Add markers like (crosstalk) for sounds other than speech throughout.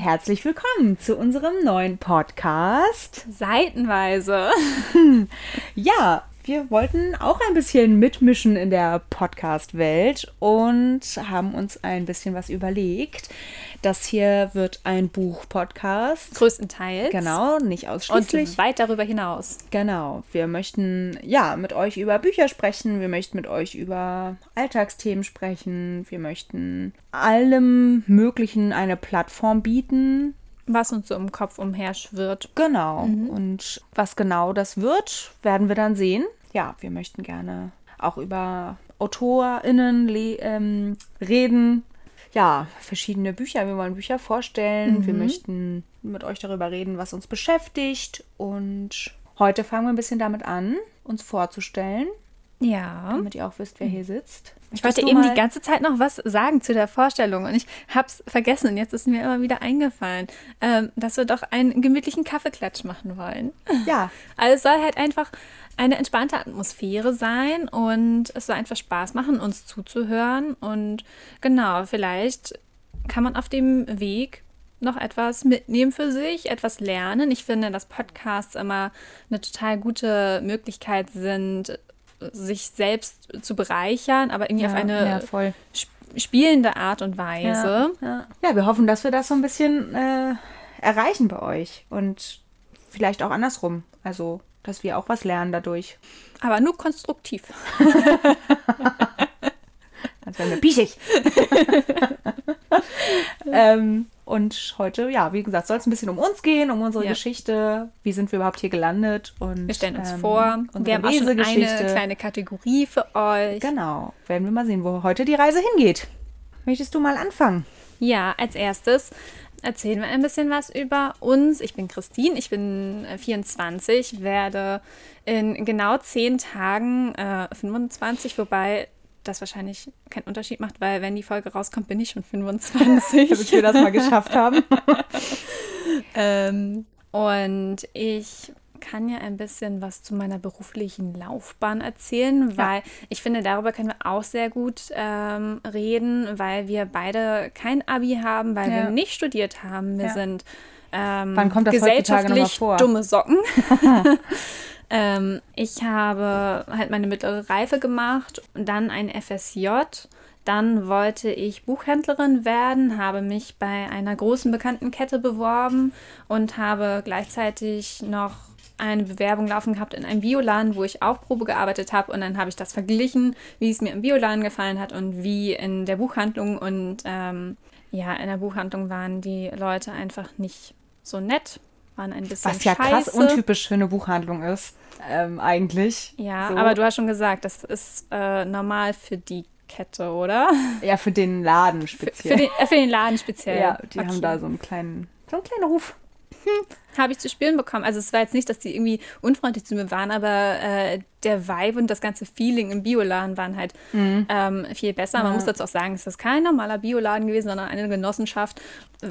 Herzlich willkommen zu unserem neuen Podcast. Seitenweise. ja, wir wollten auch ein bisschen mitmischen in der Podcast-Welt und haben uns ein bisschen was überlegt. Das hier wird ein Buch-Podcast. Größtenteils. Genau, nicht ausschließlich. Und weit darüber hinaus. Genau. Wir möchten ja mit euch über Bücher sprechen. Wir möchten mit euch über Alltagsthemen sprechen. Wir möchten allem Möglichen eine Plattform bieten. Was uns so im Kopf umherschwirrt. Genau. Mhm. Und was genau das wird, werden wir dann sehen. Ja, wir möchten gerne auch über AutorInnen ähm, reden, ja, verschiedene Bücher. Wir wollen Bücher vorstellen. Mhm. Wir möchten mit euch darüber reden, was uns beschäftigt. Und heute fangen wir ein bisschen damit an, uns vorzustellen. Ja. Damit ihr auch wisst, wer hier sitzt. Ich wollte eben die ganze Zeit noch was sagen zu der Vorstellung und ich habe es vergessen und jetzt ist mir immer wieder eingefallen, ähm, dass wir doch einen gemütlichen Kaffeeklatsch machen wollen. Ja. (laughs) Also es soll halt einfach eine entspannte Atmosphäre sein und es soll einfach Spaß machen, uns zuzuhören. Und genau, vielleicht kann man auf dem Weg noch etwas mitnehmen für sich, etwas lernen. Ich finde, dass Podcasts immer eine total gute Möglichkeit sind, sich selbst zu bereichern, aber irgendwie ja, auf eine ja, spielende Art und Weise. Ja, ja, wir hoffen, dass wir das so ein bisschen äh, erreichen bei euch und vielleicht auch andersrum. Also dass wir auch was lernen dadurch. Aber nur konstruktiv. (laughs) Dann werden wir pischig. (laughs) (laughs) ähm, und heute, ja, wie gesagt, soll es ein bisschen um uns gehen, um unsere ja. Geschichte. Wie sind wir überhaupt hier gelandet? Und, wir stellen uns ähm, vor. Wir haben auch schon eine kleine Kategorie für euch. Genau. Werden wir mal sehen, wo heute die Reise hingeht. Möchtest du mal anfangen? Ja, als erstes erzählen wir ein bisschen was über uns. Ich bin Christine, ich bin 24, äh, werde in genau zehn Tagen äh, 25, wobei das wahrscheinlich keinen Unterschied macht, weil wenn die Folge rauskommt, bin ich schon 25. (laughs) Damit wir das mal geschafft haben. (laughs) ähm, und ich kann ja ein bisschen was zu meiner beruflichen Laufbahn erzählen, weil ja. ich finde, darüber können wir auch sehr gut ähm, reden, weil wir beide kein Abi haben, weil ja. wir nicht studiert haben. Wir ja. sind ähm, Wann kommt das gesellschaftlich vor? dumme Socken. (laughs) ähm, ich habe halt meine mittlere Reife gemacht und dann ein FSJ. Dann wollte ich Buchhändlerin werden, habe mich bei einer großen bekannten Kette beworben und habe gleichzeitig noch eine Bewerbung laufen gehabt in einem Bioladen, wo ich auch Probe gearbeitet habe. Und dann habe ich das verglichen, wie es mir im Bioladen gefallen hat und wie in der Buchhandlung. Und ähm, ja, in der Buchhandlung waren die Leute einfach nicht so nett, waren ein bisschen Was ja scheiße. krass untypisch für eine Buchhandlung ist, ähm, eigentlich. Ja, so. aber du hast schon gesagt, das ist äh, normal für die Kette, oder? Ja, für den Laden speziell. Für, für, den, äh, für den, Laden speziell. Ja, die okay. haben da so einen kleinen, so einen kleinen Ruf hm, (laughs) habe ich zu spüren bekommen. Also es war jetzt nicht, dass die irgendwie unfreundlich zu mir waren, aber äh, der Vibe und das ganze Feeling im Bioladen waren halt mhm. ähm, viel besser. Man muss dazu auch sagen, es ist kein normaler Bioladen gewesen, sondern eine Genossenschaft.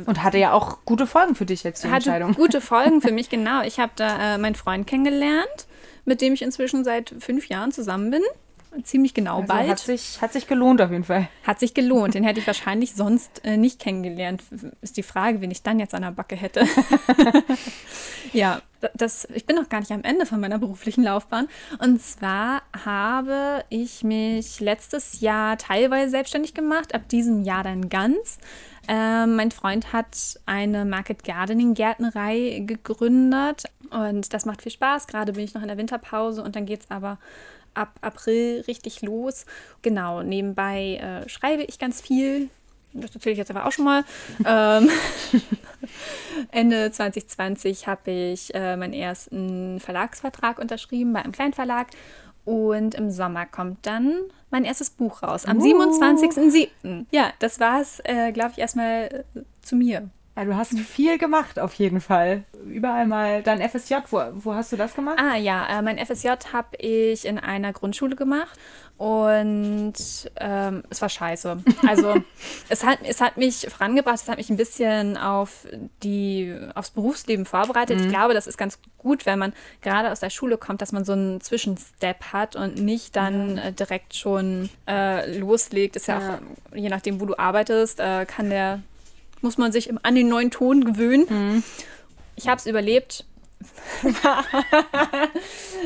Und hatte ja auch gute Folgen für dich jetzt, die hatte Entscheidung. gute Folgen für (laughs) mich, genau. Ich habe da äh, meinen Freund kennengelernt, mit dem ich inzwischen seit fünf Jahren zusammen bin ziemlich genau also bald. Hat sich, hat sich gelohnt auf jeden Fall. Hat sich gelohnt. Den hätte ich wahrscheinlich sonst äh, nicht kennengelernt. Ist die Frage, wen ich dann jetzt an der Backe hätte. (laughs) ja, das, ich bin noch gar nicht am Ende von meiner beruflichen Laufbahn. Und zwar habe ich mich letztes Jahr teilweise selbstständig gemacht, ab diesem Jahr dann ganz. Ähm, mein Freund hat eine Market Gardening Gärtnerei gegründet und das macht viel Spaß. Gerade bin ich noch in der Winterpause und dann geht es aber ab April richtig los. Genau, nebenbei äh, schreibe ich ganz viel. Das erzähle ich jetzt aber auch schon mal. (laughs) ähm, (laughs) Ende 2020 habe ich äh, meinen ersten Verlagsvertrag unterschrieben bei einem Kleinverlag. Und im Sommer kommt dann mein erstes Buch raus, am uh. 27.07. Ja, das war es, äh, glaube ich, erstmal äh, zu mir. Ja, du hast viel gemacht auf jeden Fall. Überall mal dein FSJ, wo, wo hast du das gemacht? Ah ja, äh, mein FSJ habe ich in einer Grundschule gemacht und ähm, es war scheiße. Also (laughs) es, hat, es hat mich vorangebracht, es hat mich ein bisschen auf die, aufs Berufsleben vorbereitet. Mhm. Ich glaube, das ist ganz gut, wenn man gerade aus der Schule kommt, dass man so einen Zwischenstep hat und nicht dann äh, direkt schon äh, loslegt. Ist ja, ja, auch, je nachdem, wo du arbeitest, äh, kann der muss man sich an den neuen Ton gewöhnen. Mhm. Ich habe es überlebt. (laughs)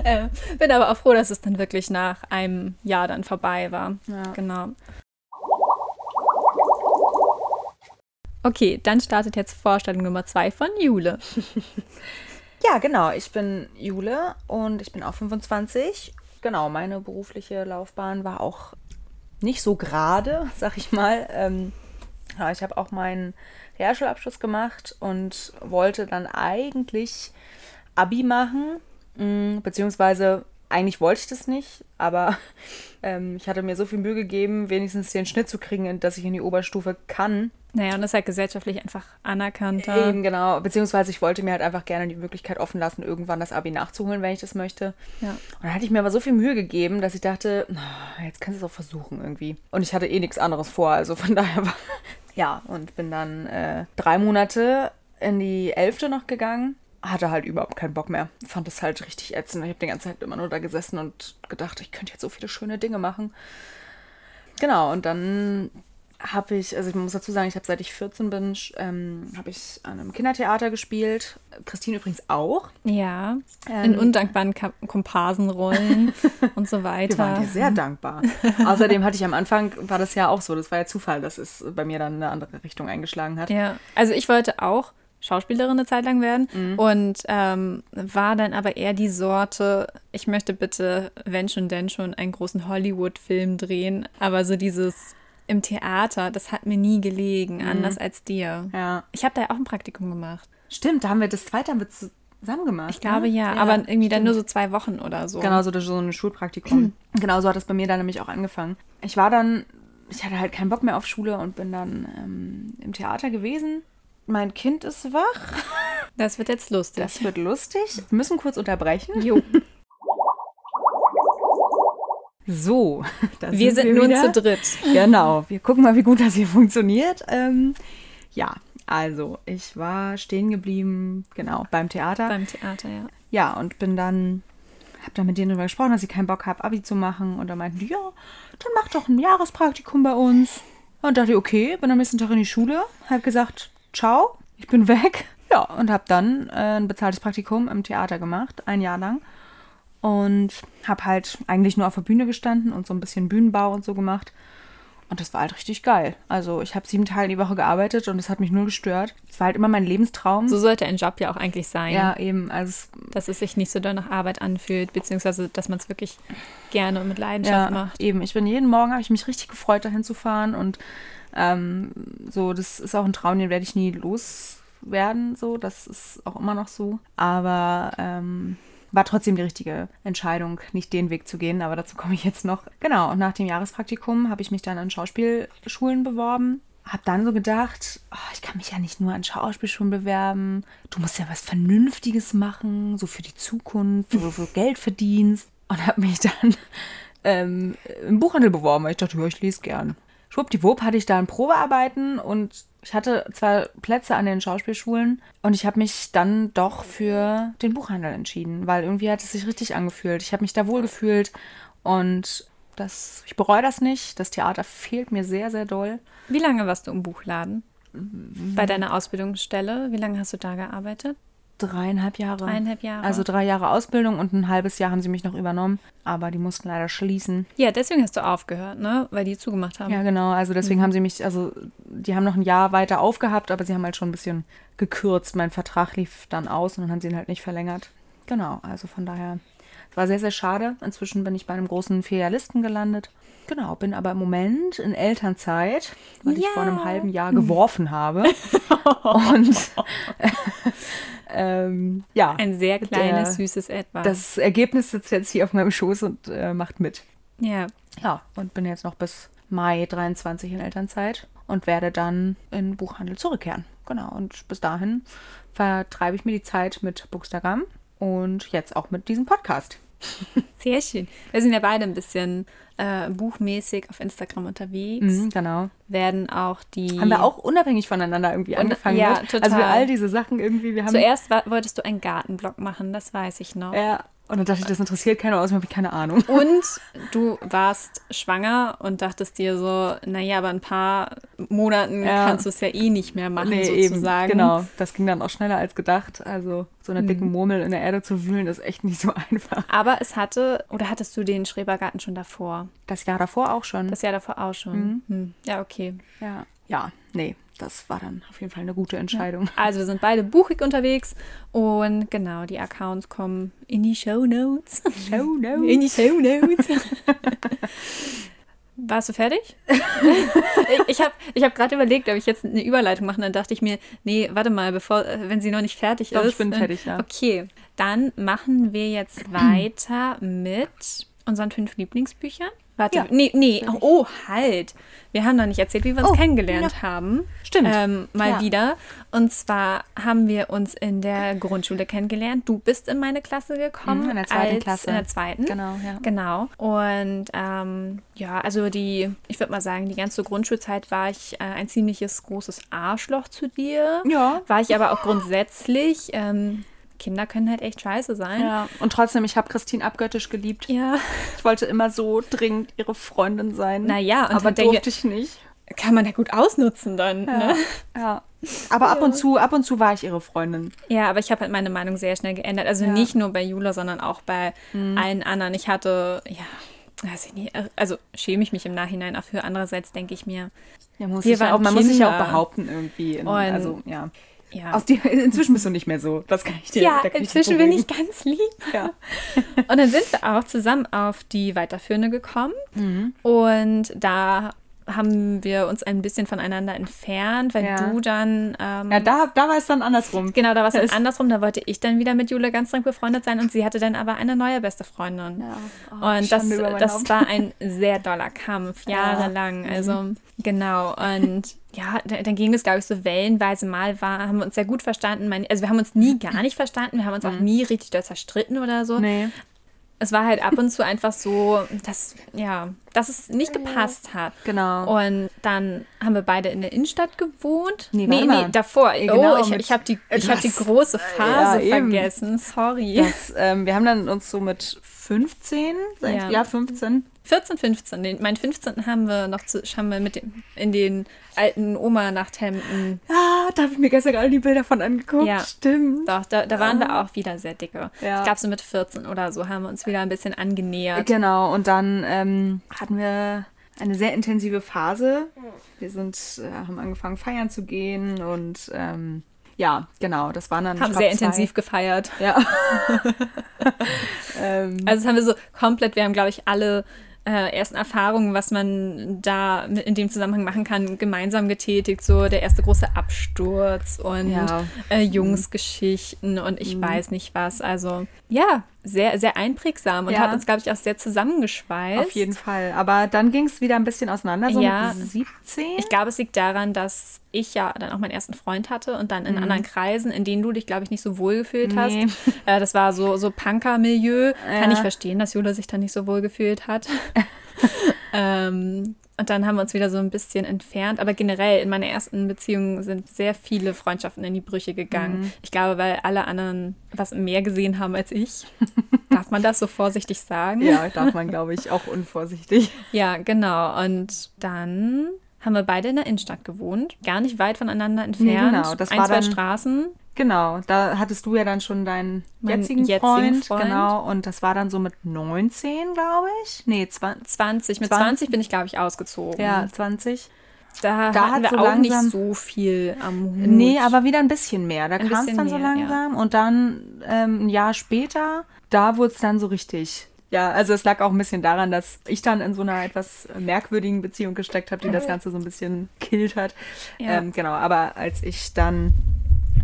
äh, bin aber auch froh, dass es dann wirklich nach einem Jahr dann vorbei war. Ja. Genau. Okay, dann startet jetzt Vorstellung Nummer zwei von Jule. (laughs) Ja, genau. Ich bin Jule und ich bin auch 25. Genau, meine berufliche Laufbahn war auch nicht so gerade, (laughs) sag ich mal. Ähm, ja, ich habe auch meinen Realschulabschluss gemacht und wollte dann eigentlich Abi machen, mh, beziehungsweise eigentlich wollte ich das nicht, aber (laughs) ähm, ich hatte mir so viel Mühe gegeben, wenigstens den Schnitt zu kriegen, dass ich in die Oberstufe kann. Naja, und das ist halt gesellschaftlich einfach anerkannter. Eben, genau. Beziehungsweise ich wollte mir halt einfach gerne die Möglichkeit offen lassen, irgendwann das Abi nachzuholen, wenn ich das möchte. Ja. Und dann hatte ich mir aber so viel Mühe gegeben, dass ich dachte, "Na, jetzt kannst du es auch versuchen irgendwie. Und ich hatte eh nichts anderes vor, also von (laughs) daher war. Ja, und bin dann äh, drei Monate in die Elfte noch gegangen. Hatte halt überhaupt keinen Bock mehr. Fand es halt richtig ätzend. Ich habe die ganze Zeit immer nur da gesessen und gedacht, ich könnte jetzt so viele schöne Dinge machen. Genau, und dann habe ich, also ich muss dazu sagen, ich habe seit ich 14 bin, ähm, habe ich an einem Kindertheater gespielt. Christine übrigens auch. Ja, Ähm, in undankbaren Ka Komparsenrollen (laughs) und so weiter. Wir waren dir sehr dankbar. (laughs) Außerdem hatte ich am Anfang, war das ja auch so, das war ja Zufall, dass es bei mir dann eine andere Richtung eingeschlagen hat. Ja, also ich wollte auch Schauspielerin eine Zeit lang werden Mhm. und ähm, war dann aber eher die Sorte, ich möchte bitte, wenn schon, denn schon, einen großen Hollywood-Film drehen, aber so dieses im Theater, das hat mir nie gelegen, Mhm. anders als dir. Ja. Ich habe da ja auch ein Praktikum gemacht. Stimmt, da haben wir das zweite haben wir zusammen gemacht. Ich glaube ne? ja, aber irgendwie dann nur so zwei Wochen oder so. Genau, so, so ein Schulpraktikum. (clears throat) genau so hat das bei mir dann nämlich auch angefangen. Ich war dann, ich hatte halt keinen Bock mehr auf Schule und bin dann ähm, im Theater gewesen. Mein Kind ist wach. Das wird jetzt lustig. Das wird lustig. Wir müssen kurz unterbrechen. jo. (laughs) So, (laughs) Wir sind nun wieder. zu dritt. (laughs) Genau, wir gucken mal, wie gut das hier funktioniert. Ähm, ja, also ich war stehen geblieben, genau, beim Theater. Beim Theater, ja. ja, und bin dann, hab dann mit denen darüber gesprochen, dass ich keinen Bock habe, Abi zu machen. Und da meinten die, ja, dann mach doch ein Jahrespraktikum bei uns. Und dachte ich, okay, bin am nächsten Tag in die Schule, hab gesagt, ciao, ich bin weg. (laughs) Ja, und hab dann äh, ein bezahltes Praktikum im Theater gemacht, ein Jahr lang. Und hab halt eigentlich nur auf der Bühne gestanden und so ein bisschen Bühnenbau und so gemacht. Und das war halt richtig geil. Also ich habe sieben Tage die Woche gearbeitet und das hat mich null gestört. Es war halt immer mein Lebenstraum. So sollte ein Job ja auch eigentlich sein. ja, eben. Also Dass es sich nicht so doll nach Arbeit anfühlt, beziehungsweise dass man es wirklich gerne und mit Leidenschaft ja, macht. eben. Ich bin jeden Morgen, habe ich mich richtig gefreut, dahin zu fahren. Und ähm, so, das ist auch ein Traum, den werde ich nie loswerden. So, das ist auch immer noch so. Aber ähm, war trotzdem die richtige Entscheidung, nicht den Weg zu gehen. Aber dazu komme ich jetzt noch. Genau, und nach dem Jahrespraktikum habe ich mich dann an Schauspielschulen beworben. Hab dann so gedacht, oh, ich kann mich ja nicht nur an Schauspielschulen bewerben. Du musst ja was Vernünftiges machen, so für die Zukunft, wo du Geld verdienst. Und habe mich dann (laughs) ähm, im Buchhandel beworben, weil ich dachte, ja, ich lese gern. Schwuppdiwupp hatte ich da ein Probearbeiten und ich hatte zwar Plätze an den Schauspielschulen und ich habe mich dann doch für den Buchhandel entschieden, weil irgendwie hat es sich richtig angefühlt. Ich habe mich da wohl gefühlt und das, ich bereue das nicht. Das Theater fehlt mir sehr, sehr doll. Wie lange warst du im Buchladen? Bei deiner Ausbildungsstelle? Wie lange hast du da gearbeitet? Dreieinhalb Jahre. Dreieinhalb Jahre. Also drei Jahre Ausbildung und ein halbes Jahr haben sie mich noch übernommen, aber die mussten leider schließen. Ja, deswegen hast du aufgehört, ne? Weil die zugemacht haben. Ja, genau. Also deswegen haben sie mich, also die haben noch ein Jahr weiter aufgehabt, aber sie haben halt schon ein bisschen gekürzt. Mein Vertrag lief dann aus und dann haben sie ihn halt nicht verlängert. Genau, also von daher. War sehr, sehr schade. Inzwischen bin ich bei einem großen Filialisten gelandet. Genau, bin aber im Moment in Elternzeit, weil ich vor einem Ja. halben Jahr geworfen habe. (laughs) und (laughs) ähm, ja, Ein sehr kleines, Der- süßes Etwas. das Ergebnis sitzt jetzt hier auf meinem Schoß und äh, macht mit. ja. Ja, und bin jetzt noch bis Mai 23 in Elternzeit und werde dann in Buchhandel zurückkehren. Genau, und bis dahin vertreibe ich mir die Zeit mit Bookstagram und jetzt auch mit diesem Podcast. Sehr schön. Wir sind ja beide ein bisschen äh, buchmäßig auf Instagram unterwegs. Mhm, genau. Werden auch die. Haben wir auch unabhängig voneinander irgendwie angefangen. ja, mit. total. Also für all diese Sachen irgendwie, wir haben. Zuerst wolltest du einen Gartenblog machen, das weiß ich noch. Ja, Und dann dachte ich, das interessiert keiner, außerdem habe ich keine Ahnung. (laughs) Und du warst schwanger und dachtest dir so, naja, aber ein paar Monaten Ja. kannst du es ja eh nicht mehr machen, Nee, eben, sozusagen. genau. Das ging dann auch schneller als gedacht. Also so eine dicken Murmel in der Erde zu wühlen, ist echt nicht so (laughs) einfach. Aber es hatte, oder hattest du den Schrebergarten schon davor? Das Jahr davor auch schon. Das Jahr davor auch schon. Hm. Ja, okay. ja. ja, nee, das war dann auf jeden Fall eine gute Entscheidung. Also wir sind beide buchig unterwegs und genau, die Accounts kommen in die Show Notes. (laughs) Show notes. In die Show Notes. (laughs) Warst du fertig? (laughs) ich habe ich hab gerade überlegt, ob ich jetzt eine Überleitung mache. Dann dachte ich mir, nee, warte mal, bevor, äh, wenn sie noch nicht fertig Doch, ist. ich bin dann- fertig, ja. Okay, dann machen wir jetzt weiter mit unseren fünf Lieblingsbüchern. Warte, Ja. nee, nee, oh, halt. Wir haben noch nicht erzählt, wie wir uns Oh, kennengelernt haben. Stimmt. Ähm, mal Ja. wieder. Und zwar haben wir uns in der Grundschule kennengelernt. Du bist in meine Klasse gekommen. Mhm, in der zweiten Klasse. In der zweiten. Genau, ja. Genau. Und ähm, ja, also die, ich würde mal sagen, die ganze Grundschulzeit war ich äh, ein ziemliches großes Arschloch zu dir. Ja. War ich aber auch grundsätzlich. Ähm, Kinder können halt echt scheiße sein. Ja, und trotzdem, ich habe Christine abgöttisch geliebt. Ja. Ich wollte immer so dringend ihre Freundin sein. Naja, aber hier- durfte ich nicht. Kann man ja gut ausnutzen dann. Ja. Ne? ja. Aber ab und zu, ab und zu war ich ihre Freundin. Ja, aber ich habe halt meine Meinung sehr schnell geändert. Also Ja. Mhm. nicht nur bei Jula, sondern auch bei allen anderen. Ich hatte, ja, weiß ich nicht, also schäme ich mich im Nachhinein auch für. Andererseits denke ich mir, Ja, muss Wir ich ja auch, man muss sich ja auch Kinder. behaupten irgendwie. In, also, ja. Ja. Aus dir, (laughs) inzwischen bist du nicht mehr so. Das kann ich dir ja, ich inzwischen bin ich ganz lieb. Ja. Und dann sind wir auch zusammen auf die Weiterführende gekommen. Mhm. Und da haben wir uns ein bisschen voneinander entfernt, weil Ja. du dann. Ähm, ja, da, da war es dann andersrum. Genau, da war es Da dann (laughs) andersrum. Da wollte ich dann wieder mit Jule ganz streng befreundet sein und sie hatte dann aber eine neue beste Freundin. Ja. Oh, und das, das war ein sehr doller Kampf, jahrelang. Also, genau. Und ja, da- dann ging es, glaube ich, so wellenweise mal, war, haben wir uns sehr gut verstanden. Mein, also, wir haben uns nie (laughs) gar nicht verstanden. Wir haben uns auch nie richtig doll zerstritten oder so. Nee. Es war halt ab und zu einfach so, dass, ja, dass es nicht gepasst hat. Genau. Und dann haben wir beide in der Innenstadt gewohnt. Nee, nee, nee, davor. Genau, oh, ich, mit ich habe die, ich hab die große Phase Ja, vergessen. Sorry. Das, ähm, wir haben dann uns so mit 15, sag ich, Ja. ja. 15. 14, 15. Den, meinen 15. haben wir noch zu, haben wir mit dem, in den alten Oma-Nachthemden. Ah, da habe ich mir gestern gerade die Bilder von angeguckt. Ja. Stimmt. Doch, da, da waren wir auch wieder sehr dicke. Ja. Ich glaube, so mit 14 oder so haben wir uns wieder ein bisschen angenähert. Genau, und dann ähm, hatten wir eine sehr intensive Phase. Wir sind, äh, haben angefangen feiern zu gehen und ähm, ja, genau, das waren dann. Haben sehr zwei- intensiv gefeiert. Ja. (laughs) (laughs) ähm, Also das haben wir so komplett, wir haben, glaube ich, alle äh, ersten Erfahrungen, was man da mit- in dem Zusammenhang machen kann, gemeinsam getätigt. So der erste große Absturz und Ja. äh, Jungsgeschichten und ich weiß nicht was. Also ja, sehr, sehr einprägsam und Ja. hat uns, glaube ich, auch sehr zusammengeschweißt. auf jeden Fall. Aber dann ging es wieder ein bisschen auseinander, so Ja. mit 17. Ich glaube, es liegt daran, dass ich ja dann auch meinen ersten Freund hatte und dann in anderen Kreisen, in denen du dich, glaube ich, nicht so wohl gefühlt hast. Nee. Äh, das war so, so Punker-Milieu. Kann Ja. ich verstehen, dass Jule sich da nicht so wohl gefühlt hat. (laughs) ähm, und dann haben wir uns wieder so ein bisschen entfernt. Aber generell in meiner ersten Beziehung sind sehr viele Freundschaften in die Brüche gegangen. Mhm. Ich glaube, weil alle anderen was mehr gesehen haben als ich. (laughs) Darf man das so vorsichtig sagen? ja, darf man, glaube ich, auch unvorsichtig. Ja, genau. Und dann haben wir beide in der Innenstadt gewohnt, gar nicht weit voneinander entfernt. genau, das Ein, war zwei dann- Straßen. Genau, da hattest du ja dann schon deinen jetzigen, jetzigen Freund, Freund. Genau, und das war dann so mit 19, glaube ich. Nee, 20. 20. Mit 20. 20 bin ich, glaube ich, ausgezogen. Ja, 20. Da, Da hatten wir hat so auch langsam- nicht so viel am Hut. Nee, aber wieder ein bisschen mehr. Da kam es dann so mehr, ja. langsam. Und dann ähm, ein Jahr später, da wurde es dann so richtig. Ja, also es lag auch ein bisschen daran, dass ich dann in so einer etwas merkwürdigen Beziehung gesteckt habe, die das Ganze so ein bisschen killt hat. Ja. Ähm, genau, aber als ich dann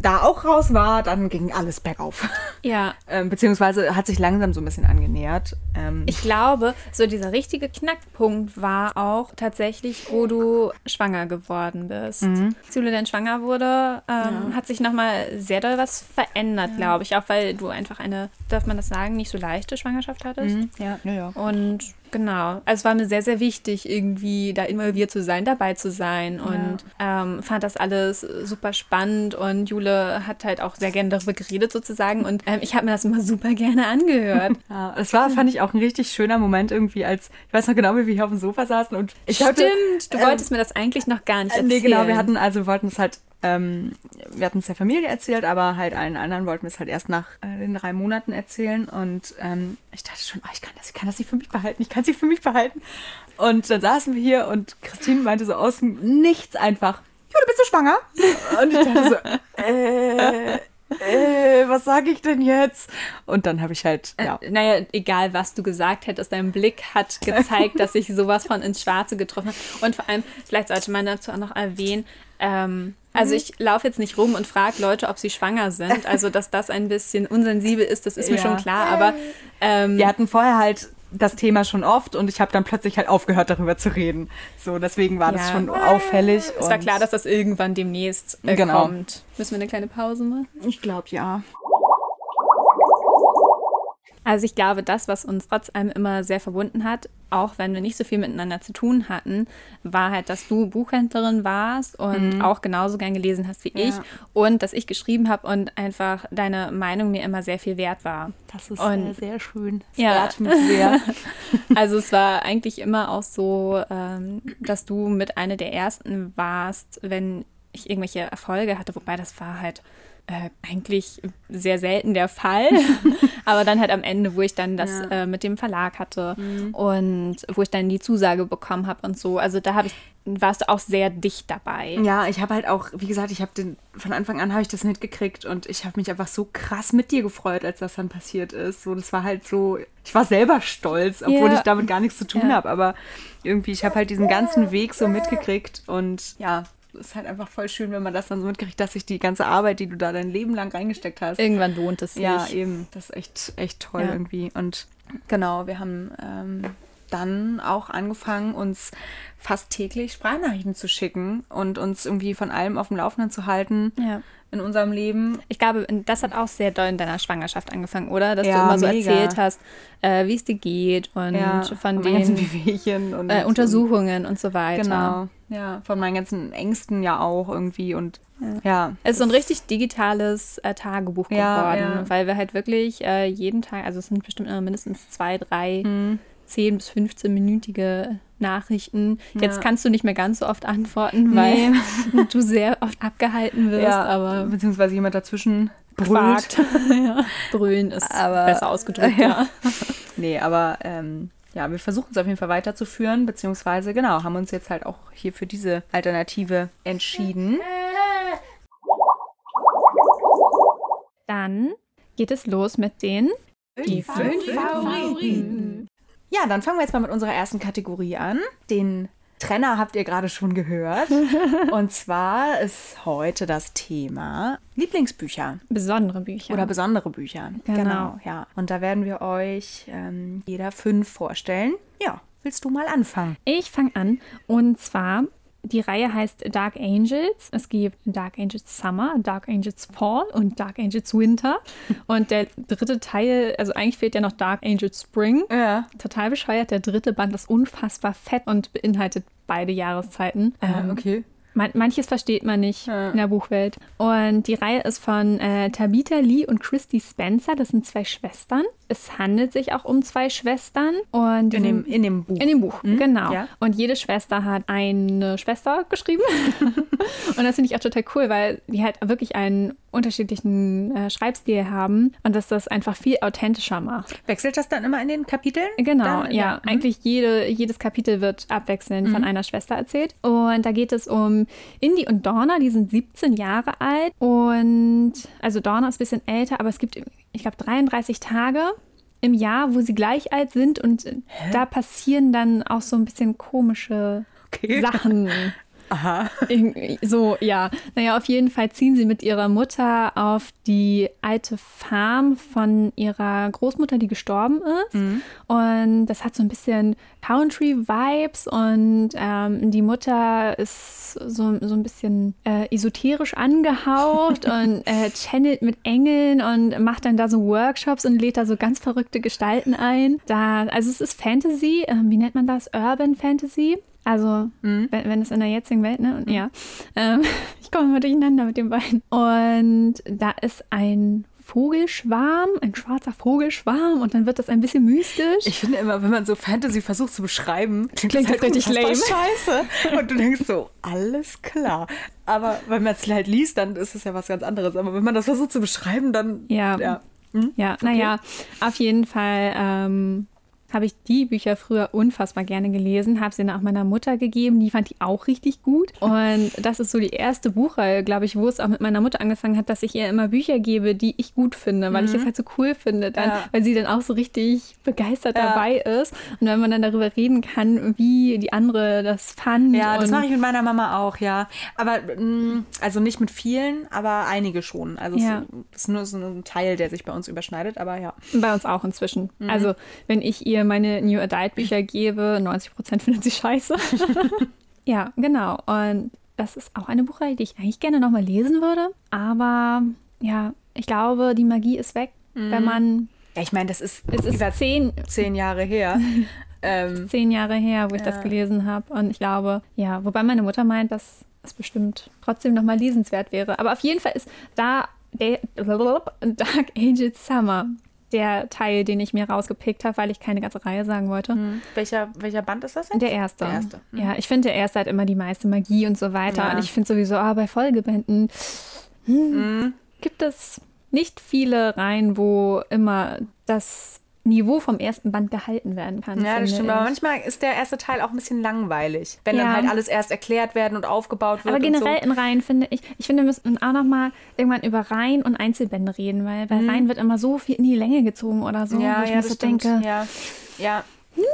da auch raus war, dann ging alles bergauf. Ja, (laughs) ähm, beziehungsweise hat sich langsam so ein bisschen angenähert. Ähm, ich glaube, so dieser richtige Knackpunkt war auch tatsächlich, wo du schwanger geworden bist. Mhm. Als Jule dann schwanger wurde, ähm, hat sich nochmal sehr doll was verändert, glaube ich. Auch weil du einfach eine, darf man das sagen, nicht so leichte Schwangerschaft hattest. Mhm. ja, ja, ja. Und Genau. Also es war mir sehr, sehr wichtig, irgendwie da involviert zu sein, dabei zu sein und ähm, fand das alles super spannend und Jule hat halt auch sehr gerne darüber geredet sozusagen und ähm, ich habe mir das immer super gerne angehört. (laughs) Ja, es war, fand ich, auch ein richtig schöner Moment irgendwie, als, ich weiß noch genau, wie wir hier auf dem Sofa saßen und ich Stimmt, hatte, du ähm, wolltest mir das eigentlich noch gar nicht Äh, erzählen. Nee, genau, wir hatten, also wir wollten es halt, ähm, wir hatten es der Familie erzählt, aber halt allen anderen wollten wir es halt erst nach äh, den drei Monaten erzählen. Und ähm, ich dachte schon, oh, ich kann das, ich kann das nicht für mich behalten, ich kann es nicht für mich behalten. Und dann saßen wir hier und Christine meinte so aus Nichts einfach, Jule, bist du schwanger? Und ich dachte so, (laughs) äh, äh, was sage ich denn jetzt? Und dann habe ich halt, ja. Äh, naja, egal was du gesagt hättest, dein Blick hat gezeigt, dass ich sowas von ins Schwarze getroffen habe. Und vor allem, vielleicht sollte man dazu auch noch erwähnen, ähm, also ich laufe jetzt nicht rum und frage Leute, ob sie schwanger sind. Also, dass das ein bisschen unsensibel ist, das ist mir Ja. schon klar. Aber ähm, Wir hatten vorher halt das Thema schon oft und ich habe dann plötzlich halt aufgehört, darüber zu reden. So, deswegen war das Ja. schon auffällig. es war klar, dass das irgendwann demnächst äh, Genau. kommt. Müssen wir eine kleine Pause machen? Ich glaube, ja. Also ich glaube, das, was uns trotz allem immer sehr verbunden hat, auch wenn wir nicht so viel miteinander zu tun hatten, war halt, dass du Buchhändlerin warst und auch genauso gern gelesen hast wie ich Ja. und dass ich geschrieben habe und einfach deine Meinung mir immer sehr viel wert war. Das ist Und- äh, sehr schön. Das Ja. sehr. (laughs) Also es war eigentlich immer auch so, ähm, dass du mit einer der ersten warst, wenn ich irgendwelche Erfolge hatte, wobei das war halt äh, eigentlich sehr selten der Fall. (laughs) Aber dann halt am Ende, wo ich dann das Ja. Mhm. äh, mit dem Verlag hatte und wo ich dann die Zusage bekommen habe und so. Also da habe ich, warst du auch sehr dicht dabei. Ja, ich habe halt auch, wie gesagt, ich habe den von Anfang an habe ich das mitgekriegt und ich habe mich einfach so krass mit dir gefreut, als das dann passiert ist. So, das war halt so, ich war selber stolz, obwohl Ja. ich damit gar nichts zu tun Ja. habe, aber irgendwie ich habe halt diesen ganzen Weg so mitgekriegt und ja, ist halt einfach voll schön, wenn man das dann so mitkriegt, dass sich die ganze Arbeit, die du da dein Leben lang reingesteckt hast, Irgendwann lohnt es sich. Ja, eben. Das ist echt, echt toll Ja. irgendwie. Und genau, wir haben ähm, dann auch angefangen, uns fast täglich Sprachnachrichten zu schicken und uns irgendwie von allem auf dem Laufenden zu halten Ja. In unserem Leben. Ich glaube, das hat auch sehr doll in deiner Schwangerschaft angefangen, oder? Dass du Ja, immer so mega. erzählt hast, äh, wie es dir geht und von meinen ganzen den und äh, Untersuchungen und so weiter. Genau. Ja, von meinen ganzen Ängsten ja auch irgendwie und ja. Es ist so ein richtig digitales äh, Tagebuch Ja, geworden, ja. weil wir halt wirklich äh, jeden Tag, also es sind bestimmt immer mindestens zwei, drei, Mhm. 10 bis 15-minütige Nachrichten. Jetzt Ja. kannst du nicht mehr ganz so oft antworten, weil (laughs) du sehr oft abgehalten wirst, ja, aber beziehungsweise jemand dazwischen brüllt. (laughs) ja. Brüllen ist Aber- besser ausgedrückt, ja. (laughs) Nee, aber ähm, ja, wir versuchen es auf jeden Fall weiterzuführen, beziehungsweise genau, haben uns jetzt halt auch hier für diese Alternative entschieden. Dann geht es los mit den Die fünf Favoriten. Ja, dann fangen wir jetzt mal mit unserer ersten Kategorie an. Den Trenner habt ihr gerade schon gehört. (laughs) Und zwar ist heute das Thema Lieblingsbücher besondere Bücher. oder besondere Bücher. Genau. ja. Und da werden wir euch ähm, jeder fünf vorstellen. Ja, willst du mal anfangen? Ich fange an und zwar die Reihe heißt Dark Angels. Es gibt Dark Angels Summer, Dark Angels Fall und Dark Angels Winter. (laughs) Und der dritte Teil, also eigentlich fehlt ja noch Dark Angels Spring. Ja. Total bescheuert. Der dritte Band ist unfassbar fett und beinhaltet beide Jahreszeiten. Ähm, okay. Man, manches versteht man nicht Ja. in der Buchwelt. Und die Reihe ist von äh, Tabitha Lee und Christy Spencer. Das sind zwei Schwestern. Es handelt sich auch um zwei Schwestern. Und In dem, in dem Buch. in dem Buch, genau. ja. Und jede Schwester hat eine Schwester geschrieben. (laughs) und das finde ich auch total cool, weil die halt wirklich einen unterschiedlichen äh, Schreibstil haben und dass das einfach viel authentischer macht. Wechselt das dann immer in den Kapiteln? Genau, Dann, ja. Eigentlich jede, jedes Kapitel wird abwechselnd von einer Schwester erzählt. Und da geht es um Indy und Dorna, die sind 17 Jahre alt. Und also Dorna ist ein bisschen älter, aber es gibt, ich glaube, 33 Tage im Jahr, wo sie gleich alt sind. Und da passieren dann auch so ein bisschen komische Okay. Sachen. (laughs) Aha. (laughs) So, ja. Naja, auf jeden Fall ziehen sie mit ihrer Mutter auf die alte Farm von ihrer Großmutter, die gestorben ist. Und das hat so ein bisschen Country-Vibes und ähm, die Mutter ist so, so ein bisschen äh, esoterisch angehaucht (laughs) und äh, channelt mit Engeln und macht dann da so Workshops und lädt da so ganz verrückte Gestalten ein. Da, also es ist Fantasy, ähm, wie nennt man das? Urban Fantasy. Also, wenn, wenn es in der jetzigen Welt, ne? Und, Ja. Ähm, (laughs) ich komme immer durcheinander mit den beiden. Und da ist ein Vogelschwarm, ein schwarzer Vogelschwarm und dann wird das ein bisschen mystisch. Ich finde immer, wenn man so Fantasy versucht zu beschreiben, Klingt das richtig unfassbar scheiße. Und du denkst so, alles klar. Aber wenn man es halt liest, dann ist es ja was ganz anderes. Aber wenn man das versucht zu beschreiben, dann Ja. ja. Hm? Ja, naja, auf jeden Fall ähm, habe ich die Bücher früher unfassbar gerne gelesen, habe sie dann auch meiner Mutter gegeben, die fand die auch richtig gut. Und das ist so die erste Buchreihe, glaube ich, wo es auch mit meiner Mutter angefangen hat, dass ich ihr immer Bücher gebe, die ich gut finde, weil ich es halt so cool finde, dann, Mhm. Ja. weil sie dann auch so richtig begeistert Ja. dabei ist. Und wenn man dann darüber reden kann, wie die andere das fand. Ja, das mache ich mit meiner Mama auch, ja. Aber mh, also nicht mit vielen, aber einige schon. Also Ja. es ist nur so ein Teil, der sich bei uns überschneidet, aber ja. Bei uns auch inzwischen. Mhm. Also, wenn ich ihr meine New Adult Bücher gebe, 90 Prozent findet sie scheiße. (laughs) ja, genau. Und das ist auch eine Buchreihe, die ich eigentlich gerne nochmal lesen würde. Aber ja, ich glaube, die Magie ist weg, wenn man. Ja, ich meine, das ist, Es ist Mhm. über zehn, zehn Jahre her. (laughs) ähm, zehn Jahre her, wo ich Ja. das gelesen habe. Und ich glaube, ja, wobei meine Mutter meint, dass es bestimmt trotzdem nochmal lesenswert wäre. Aber auf jeden Fall ist da (laughs) Dark Ages Summer der Teil, den ich mir rausgepickt habe, weil ich keine ganze Reihe sagen wollte. welcher, welcher Band ist das jetzt? Der erste. Der erste. Mhm. Ja, ich finde, der erste hat immer die meiste Magie und so weiter. Ja. Und ich finde sowieso, ah, bei Folgebänden hm, Mhm. gibt es nicht viele Reihen, wo immer das Niveau vom ersten Band gehalten werden kann. Ja, das stimmt. ich. Aber manchmal ist der erste Teil auch ein bisschen langweilig, wenn Ja. dann halt alles erst erklärt werden und aufgebaut wird. Aber generell so. in Reihen finde ich, ich finde, wir müssen auch noch mal irgendwann über Reihen und Einzelbände reden, weil bei Reihen wird immer so viel in die Länge gezogen oder so, Mhm. Ja, wo ich ja, das so stimmt. denke, Ja, ja.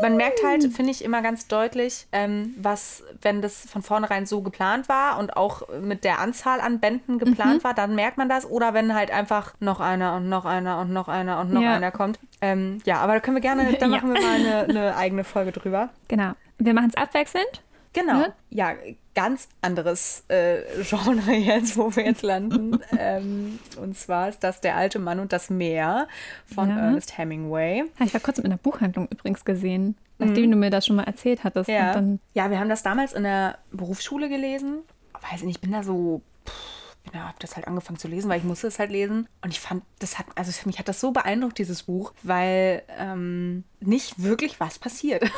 Man merkt halt, finde ich, immer ganz deutlich, ähm, was, wenn das von vornherein so geplant war und auch mit der Anzahl an Bänden geplant Mhm. war, dann merkt man das. Oder wenn halt einfach noch einer und noch einer und noch einer und noch Ja. einer kommt. Ähm, ja, aber da können wir gerne, (laughs) da Ja. machen wir mal eine, eine eigene Folge drüber. genau. Wir machen es abwechselnd. Genau. Ne? Ja, ganz anderes äh, Genre (laughs) jetzt, wo wir jetzt landen. (laughs) ähm, und zwar ist das Der alte Mann und das Meer von Ja. Ernest Hemingway. Ich war kurz in einer Buchhandlung übrigens gesehen, nachdem du mir das schon mal erzählt hattest. Mhm. Ja. Ja, wir haben das damals in der Berufsschule gelesen. Weiß ich nicht, ich bin da so. pff, Ja, habe das halt angefangen zu lesen, weil ich musste es halt lesen. Und ich fand, das hat, also für mich hat das so beeindruckt, dieses Buch, weil ähm, nicht wirklich was passiert. (laughs)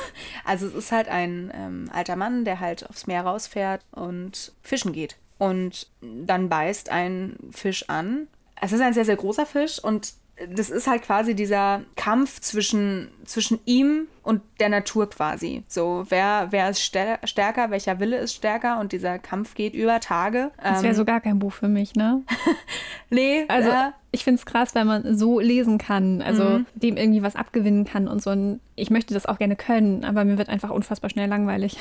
Also es ist halt ein ähm, alter Mann, der halt aufs Meer rausfährt und fischen geht. Und dann beißt ein Fisch an. Es ist ein sehr, sehr großer Fisch und das ist halt quasi dieser Kampf zwischen, zwischen ihm und der Natur quasi. So, wer, wer ist stär- stärker, welcher Wille ist stärker und dieser Kampf geht über Tage. Das wäre Ähm, so gar kein Buch für mich, ne? (laughs) nee, Also äh, ich finde es krass, wenn man so lesen kann, also Mhm. dem irgendwie was abgewinnen kann und so. Und ich möchte das auch gerne können, aber mir wird einfach unfassbar schnell langweilig.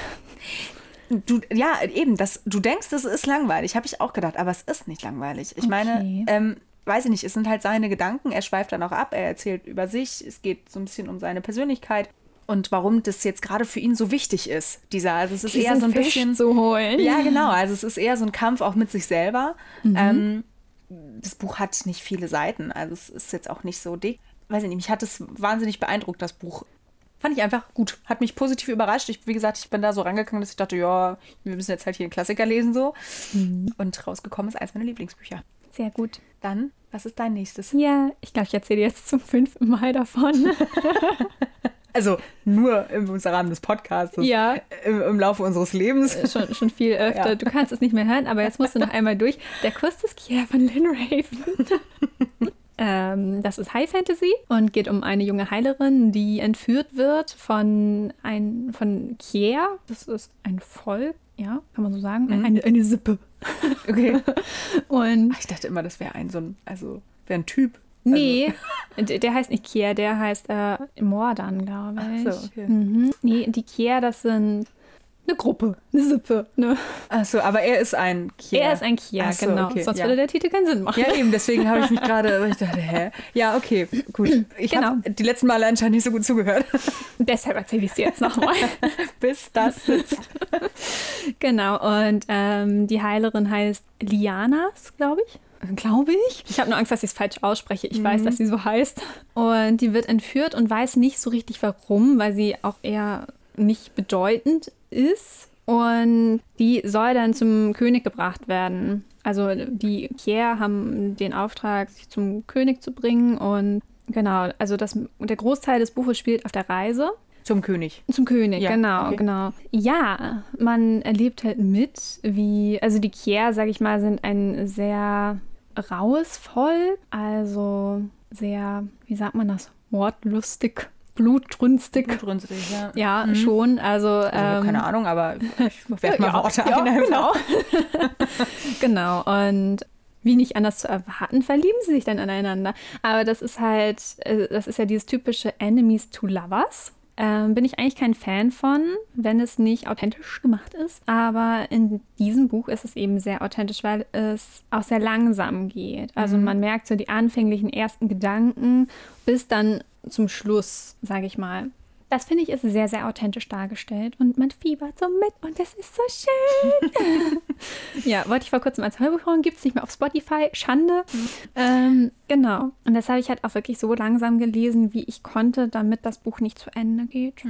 Du, ja, eben, das, du denkst, es ist langweilig, habe ich auch gedacht, aber es ist nicht langweilig. Ich meine, Okay. ähm, weiß ich nicht, es sind halt seine Gedanken, er schweift dann auch ab, er erzählt über sich, es geht so ein bisschen um seine Persönlichkeit und warum das jetzt gerade für ihn so wichtig ist, dieser, also es ist eher Diesen so ein Fisch bisschen... zu holen. Ja, genau, also es ist eher so ein Kampf auch mit sich selber. Ähm, das Buch hat nicht viele Seiten, also es ist jetzt auch nicht so dick. Weiß ich nicht, mich hat es wahnsinnig beeindruckt, das Buch. Fand ich einfach gut. Hat mich positiv überrascht. Ich, wie gesagt, ich bin da so rangegangen, dass ich dachte, ja, wir müssen jetzt halt hier einen Klassiker lesen so. Und rausgekommen ist eins meiner Lieblingsbücher. Sehr gut. Dann, was ist dein nächstes? Ja, ich glaube, ich erzähle jetzt zum fünften Mal davon. (laughs) Also nur im Rahmen des Podcasts. Ja. Im, Im Laufe unseres Lebens. schon, schon viel (laughs) öfter. Ja. Du kannst es nicht mehr hören, aber jetzt musst du noch einmal durch. Der Kuss des Kier von Lynn Raven. (laughs) ähm, das ist High Fantasy und geht um eine junge Heilerin, die entführt wird von, ein, von Kier. Das ist ein Volk, ja, kann man so sagen. Eine, eine Sippe. Okay. (laughs) Und Ich dachte immer, das wäre ein so ein, also wäre ein Typ. Nee, (laughs) d- der heißt nicht Kier, der heißt äh, Mordan, glaube ich. Ach so, okay. mhm. Nee, die Kier, das sind eine Gruppe, eine Sippe. Ne? Achso, aber er ist ein Kier. Er ist ein Ach so, genau. okay, Sonst ja. würde der Titel keinen Sinn machen. Ja, eben, deswegen habe ich mich (laughs) gerade, ich dachte, hä? Ja, okay, gut. Ich Genau. habe die letzten Male anscheinend nicht so gut zugehört. (laughs) Deshalb erzähle ich es dir jetzt nochmal. (laughs) Bis das sitzt. genau, und ähm, die Heilerin heißt Lianas, glaube ich. Glaube ich. Ich habe nur Angst, dass ich es falsch ausspreche. Ich weiß, dass sie so heißt. Und die wird entführt und weiß nicht so richtig warum, weil sie auch eher nicht bedeutend ist. Und die soll dann zum König gebracht werden. Also die Kier haben den Auftrag, sich zum König zu bringen. Und genau, also das, der Großteil des Buches spielt auf der Reise. Zum König. Zum König, Ja, genau, okay. genau. Ja, man erlebt halt mit, wie, also die Kier, sag ich mal, sind ein sehr raues Volk, also sehr, wie sagt man das, wortlustig, blutrünstig. Blutrünstig, ja. Ja, schon, also, Also, ähm, keine Ahnung, aber ich (laughs) werfe mal ja, Worte ja, ein. genau. (laughs) genau, und wie nicht anders zu erwarten, verlieben sie sich dann aneinander. Aber das ist halt, äh, das ist ja dieses typische Enemies to Lovers. Ähm, bin ich eigentlich kein Fan von, wenn es nicht authentisch gemacht ist. Aber in diesem Buch ist es eben sehr authentisch, weil es auch sehr langsam geht. Also man merkt so die anfänglichen ersten Gedanken bis dann zum Schluss, sage ich mal. Das finde ich ist sehr, sehr authentisch dargestellt und man fiebert so mit und das ist so schön. (laughs) ja, wollte ich vor kurzem als Hörbuch hören, gibt es nicht mehr auf Spotify. Schande. Ähm, genau. Und das habe ich halt auch wirklich so langsam gelesen, wie ich konnte, damit das Buch nicht zu Ende geht.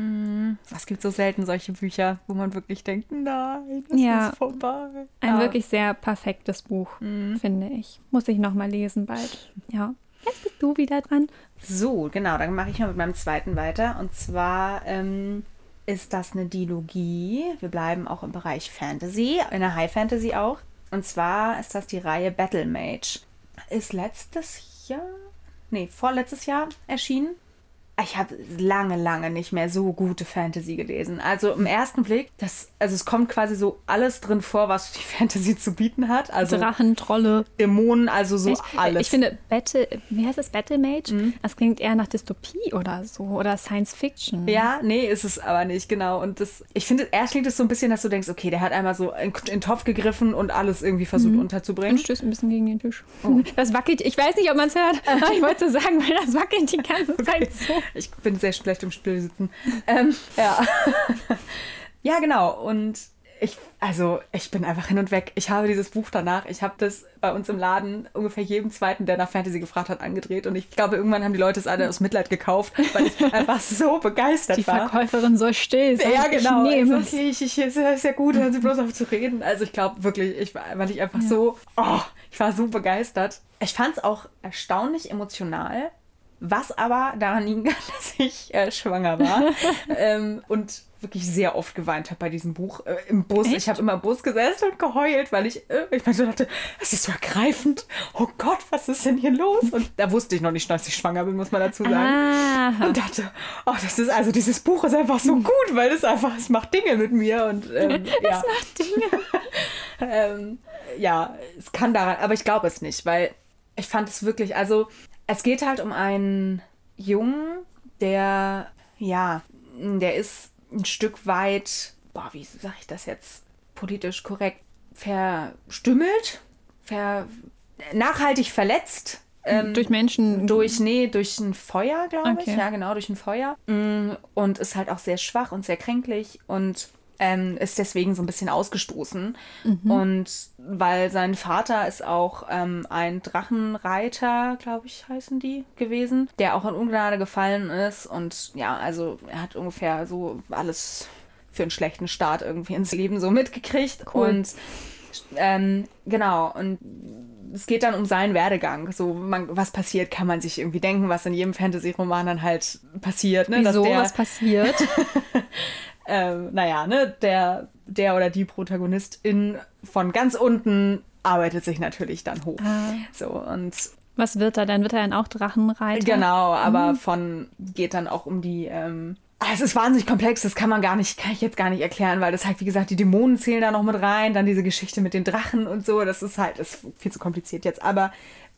Es gibt so selten solche Bücher, wo man wirklich denkt, nein, das Ja. ist vorbei. Ein Ja. wirklich sehr perfektes Buch, finde ich. Muss ich nochmal lesen bald. Ja. Jetzt bist du wieder dran. So, genau, dann mache ich mal mit meinem zweiten weiter. Und zwar ähm, ist das eine Dilogie. Wir bleiben auch im Bereich Fantasy, in der High Fantasy auch. Und zwar ist das die Reihe Battle Mage. Ist letztes Jahr, nee, vorletztes Jahr erschienen. Ich habe lange, lange nicht mehr so gute Fantasy gelesen. Also im ersten Blick, das, also es kommt quasi so alles drin vor, was die (laughs) Fantasy zu bieten hat. Also Drachen, Trolle. Dämonen, also so Ich, alles. ich finde, Battle, wie heißt es, Battle Mage? Das klingt eher nach Dystopie oder so oder Science Fiction. Ja, nee, ist es aber nicht, genau. Und das, ich finde, erst klingt es so ein bisschen, dass du denkst, okay, der hat einmal so in, in den Topf gegriffen und alles irgendwie versucht Und unterzubringen. stößt ein bisschen gegen den Tisch. (laughs) Das wackelt. Ich weiß nicht, ob man es hört. Aber (laughs) ich wollte so sagen, weil das wackelt die ganze Zeit so. Ich bin sehr schlecht im Stillsitzen. ähm, ja. ja, genau. Und ich, also, ich bin einfach hin und weg. Ich habe dieses Buch danach, ich habe das bei uns im Laden ungefähr jedem zweiten, der nach Fantasy gefragt hat, angedreht. Und ich glaube, irgendwann haben die Leute es alle aus Mitleid gekauft, weil ich (laughs) einfach so begeistert Die war. Verkäuferin soll still sein. Ja, genau. Ich nehme Also, okay, ich, ich, ist ja ja gut, hören Sie bloß auf zu reden. Also ich glaube wirklich, ich war, weil ich einfach so, oh, ich war so begeistert. Ich fand es auch erstaunlich emotional, was aber daran liegen kann, (laughs) dass ich äh, schwanger war (laughs) ähm, und wirklich sehr oft geweint habe bei diesem Buch äh, im Bus. Ich habe immer im Bus gesessen und geheult, weil ich, äh, ich so dachte, es ist so ergreifend. Oh Gott, was ist denn hier los? Und da wusste ich noch nicht, dass ich schwanger bin, muss man dazu sagen Ah, und dachte, oh, das ist also dieses Buch ist einfach so gut, weil es einfach, es macht Dinge mit mir und ähm, (laughs) ja, Dinge. ähm, ja, es kann daran, aber ich glaube es nicht, weil ich fand es wirklich, also es geht halt um einen Jungen, der, ja, der ist ein Stück weit, boah, wie sage ich das jetzt politisch korrekt, verstümmelt, ver, nachhaltig verletzt. ähm, Durch Menschen. durch, nee, durch ein Feuer, glaube Okay. ich. Ja, genau, durch ein Feuer. Mm, Und ist halt auch sehr schwach und sehr kränklich und ähm, ist deswegen so ein bisschen ausgestoßen. Und weil sein Vater ist auch ähm, ein Drachenreiter, glaube ich, heißen die gewesen, der auch in Ungnade gefallen ist. Und ja, also er hat ungefähr so alles für einen schlechten Start irgendwie ins Leben so mitgekriegt. Cool. Und ähm, genau, und es geht dann um seinen Werdegang. So, man, was passiert, kann man sich irgendwie denken, was in jedem Fantasy-Roman dann halt passiert. Ne? Wieso, Dass der, was passiert? (laughs) ähm, naja, ne, der, der oder die Protagonistin von ganz unten arbeitet sich natürlich dann hoch. Ah. So, und Was wird er? Dann wird er dann auch Drachenreiter. Genau, aber Mhm. von geht dann auch um die. Ähm, ah, es ist wahnsinnig komplex, das kann man gar nicht, kann ich jetzt gar nicht erklären, weil das halt, wie gesagt, die Dämonen zählen da noch mit rein, dann diese Geschichte mit den Drachen und so, das ist halt, ist viel zu kompliziert jetzt. Aber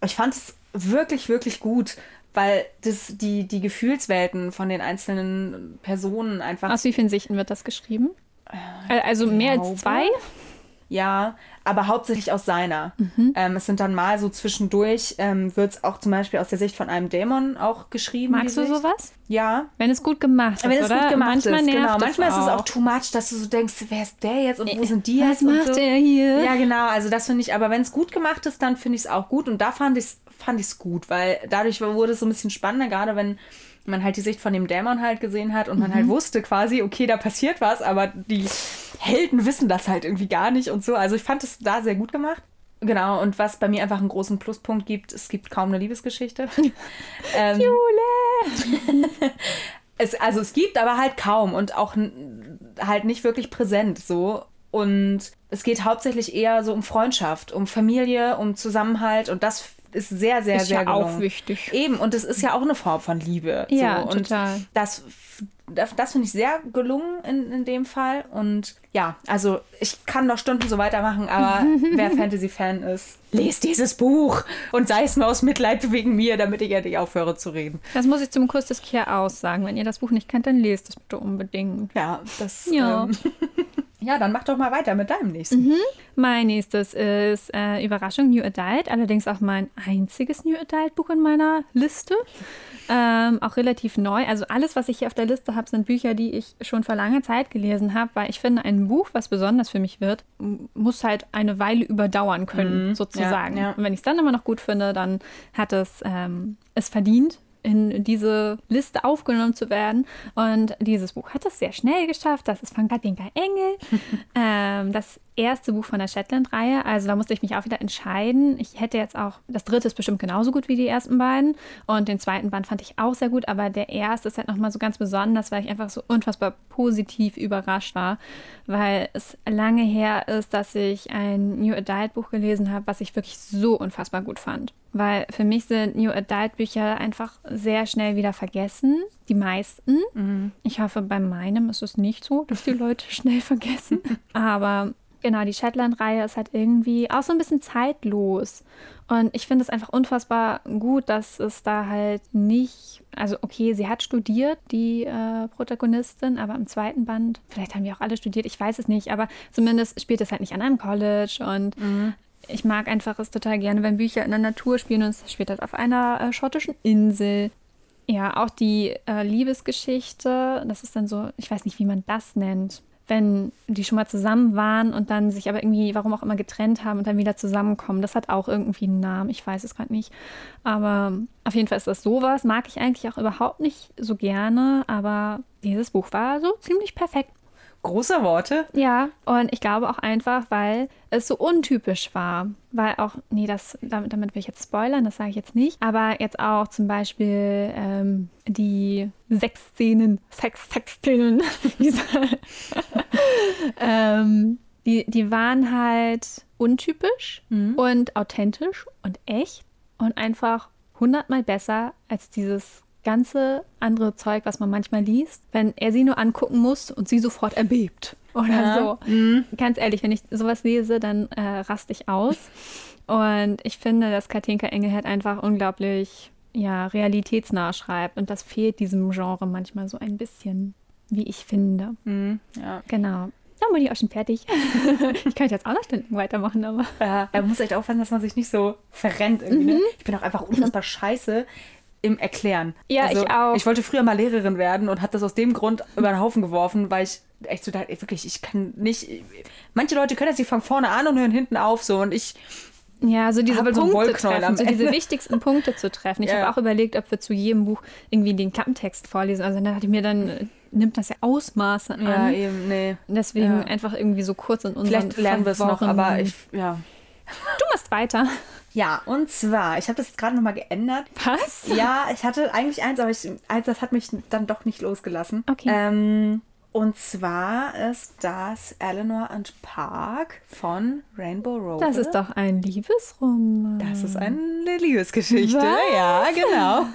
ich fand es wirklich, wirklich gut, weil das die, die Gefühlswelten von den einzelnen Personen einfach Aus wie vielen Sichten wird das geschrieben? Äh, Also mehr glaube. als zwei? Ja, aber hauptsächlich aus seiner. Mhm. Ähm, es sind dann mal so zwischendurch, ähm, wird es auch zum Beispiel aus der Sicht von einem Dämon auch geschrieben. Magst du sowas? Ja. Wenn es gut gemacht ist, Wenn es oder? gut gemacht Manchmal ist, nervt genau. Manchmal ist es auch auch. too much, dass du so denkst, wer ist der jetzt und wo sind die Was jetzt? und macht so. der hier? Ja, genau. Also das finde ich, aber wenn es gut gemacht ist, dann finde ich es auch gut. Und da fand ich es fand ich's gut, weil dadurch wurde es so ein bisschen spannender, gerade wenn man halt die Sicht von dem Dämon halt gesehen hat und man Mhm. halt wusste quasi, okay, da passiert was, aber die Helden wissen das halt irgendwie gar nicht und so. Also ich fand es da sehr gut gemacht. Genau, und was bei mir einfach einen großen Pluspunkt gibt, es gibt kaum eine Liebesgeschichte. (laughs) ähm, (laughs) es, also es gibt, aber halt kaum und auch halt nicht wirklich präsent so. Und es geht hauptsächlich eher so um Freundschaft, um Familie, um Zusammenhalt und das ist sehr, sehr, Ist sehr ja auch wichtig. Eben, und es ist ja auch eine Form von Liebe. Ja, so. und total. Das, das, das finde ich sehr gelungen in, in dem Fall. Und ja, also ich kann noch Stunden so weitermachen, aber (laughs) wer Fantasy-Fan ist, lest dieses Buch und sei es nur aus Mitleid wegen mir, damit ich endlich aufhöre zu reden. Das muss ich zum Kurs des Kia aussagen. Wenn ihr das Buch nicht kennt, dann lest es bitte unbedingt. Ja, das. Ja. Ähm, (laughs) ja, dann mach doch mal weiter mit deinem nächsten. Mhm. Mein nächstes ist äh, Überraschung New Adult, allerdings auch mein einziges New Adult Buch in meiner Liste. Ähm, auch relativ neu. Also alles, was ich hier auf der Liste habe, sind Bücher, die ich schon vor langer Zeit gelesen habe, weil ich finde, ein Buch, was besonders für mich wird, muss halt eine Weile überdauern können, sozusagen. ja. Und wenn ich es dann immer noch gut finde, dann hat es ähm, es verdient, in diese Liste aufgenommen zu werden. Und dieses Buch hat es sehr schnell geschafft. Das ist von Katinka Engel. (laughs) ähm, das erste Buch von der Shetland-Reihe. Also da musste ich mich auch wieder entscheiden. Ich hätte jetzt auch, das dritte ist bestimmt genauso gut wie die ersten beiden. Und den zweiten Band fand ich auch sehr gut. Aber der erste ist halt nochmal so ganz besonders, weil ich einfach so unfassbar positiv überrascht war. Weil es lange her ist, dass ich ein New Adult Buch gelesen habe, was ich wirklich so unfassbar gut fand. Weil für mich sind New Adult Bücher einfach sehr schnell wieder vergessen. Die meisten. Ich hoffe, bei meinem ist es nicht so, dass die Leute (laughs) schnell vergessen. Aber genau, die Shetland-Reihe ist halt irgendwie auch so ein bisschen zeitlos. Und ich finde es einfach unfassbar gut, dass es da halt nicht. Also, okay, sie hat studiert, die äh, Protagonistin, aber im zweiten Band, vielleicht haben die auch alle studiert, ich weiß es nicht, aber zumindest spielt es halt nicht an einem College und ich mag einfach es total gerne, wenn Bücher in der Natur spielen und es spielt halt auf einer äh, schottischen Insel. Ja, auch die äh, Liebesgeschichte, das ist dann so, ich weiß nicht, wie man das nennt. Wenn die schon mal zusammen waren und dann sich aber irgendwie, warum auch immer, getrennt haben und dann wieder zusammenkommen. Das hat auch irgendwie einen Namen, ich weiß es gerade nicht. Aber auf jeden Fall ist das sowas, mag ich eigentlich auch überhaupt nicht so gerne. Aber dieses Buch war so ziemlich perfekt. Große Worte. Ja, und ich glaube auch einfach, weil es so untypisch war. Weil auch, nee, das, damit, damit will ich jetzt spoilern, das sage ich jetzt nicht. Aber jetzt auch zum Beispiel ähm, die Sexszenen, Sex, Sexszenen, (laughs) dieser, (laughs) ähm, die, die waren halt untypisch und authentisch und echt und einfach hundertmal besser als dieses ganze andere Zeug, was man manchmal liest, wenn er sie nur angucken muss und sie sofort erbebt oder Ja. so. Ganz ehrlich, wenn ich sowas lese, dann äh, raste ich aus. (laughs) Und ich finde, dass Katinka Engelhardt einfach unglaublich ja, realitätsnah schreibt. Und das fehlt diesem Genre manchmal so ein bisschen, wie ich finde. Mhm, ja. Genau. Dann bin ich auch schon fertig. (laughs) ich könnte jetzt auch noch Stunden weitermachen, aber. Ja, er muss echt aufpassen, dass man sich nicht so verrennt irgendwie. Mhm. Ne? Ich bin auch einfach unfassbar scheiße im Erklären. Ja, also, ich auch. Ich wollte früher mal Lehrerin werden und habe das aus dem Grund über den Haufen geworfen, weil ich echt so dachte, ey, wirklich, ich kann nicht. Manche Leute können das, die fangen vorne an und hören hinten auf so und ich. Ja, so diese so ein Punkte am treffen, so diese wichtigsten Punkte zu treffen. Ich Ja. habe auch überlegt, ob wir zu jedem Buch irgendwie den Klappentext vorlesen. Also dann hatte ich mir dann, äh, nimmt das ja Ausmaße an. Ja, eben, nee. Deswegen Ja. einfach irgendwie so kurz in unseren Vielleicht lernen wir es noch, aber ich, ja. Du machst weiter. Ja, und zwar, ich habe das gerade nochmal geändert. Was? Ja, ich hatte eigentlich eins, aber ich, eins, das hat mich dann doch nicht losgelassen. Okay. Ähm, und zwar ist das Eleanor and Park von Rainbow Road. Das ist doch ein Liebesroman. Das ist eine Liebesgeschichte. Was? Ja, genau.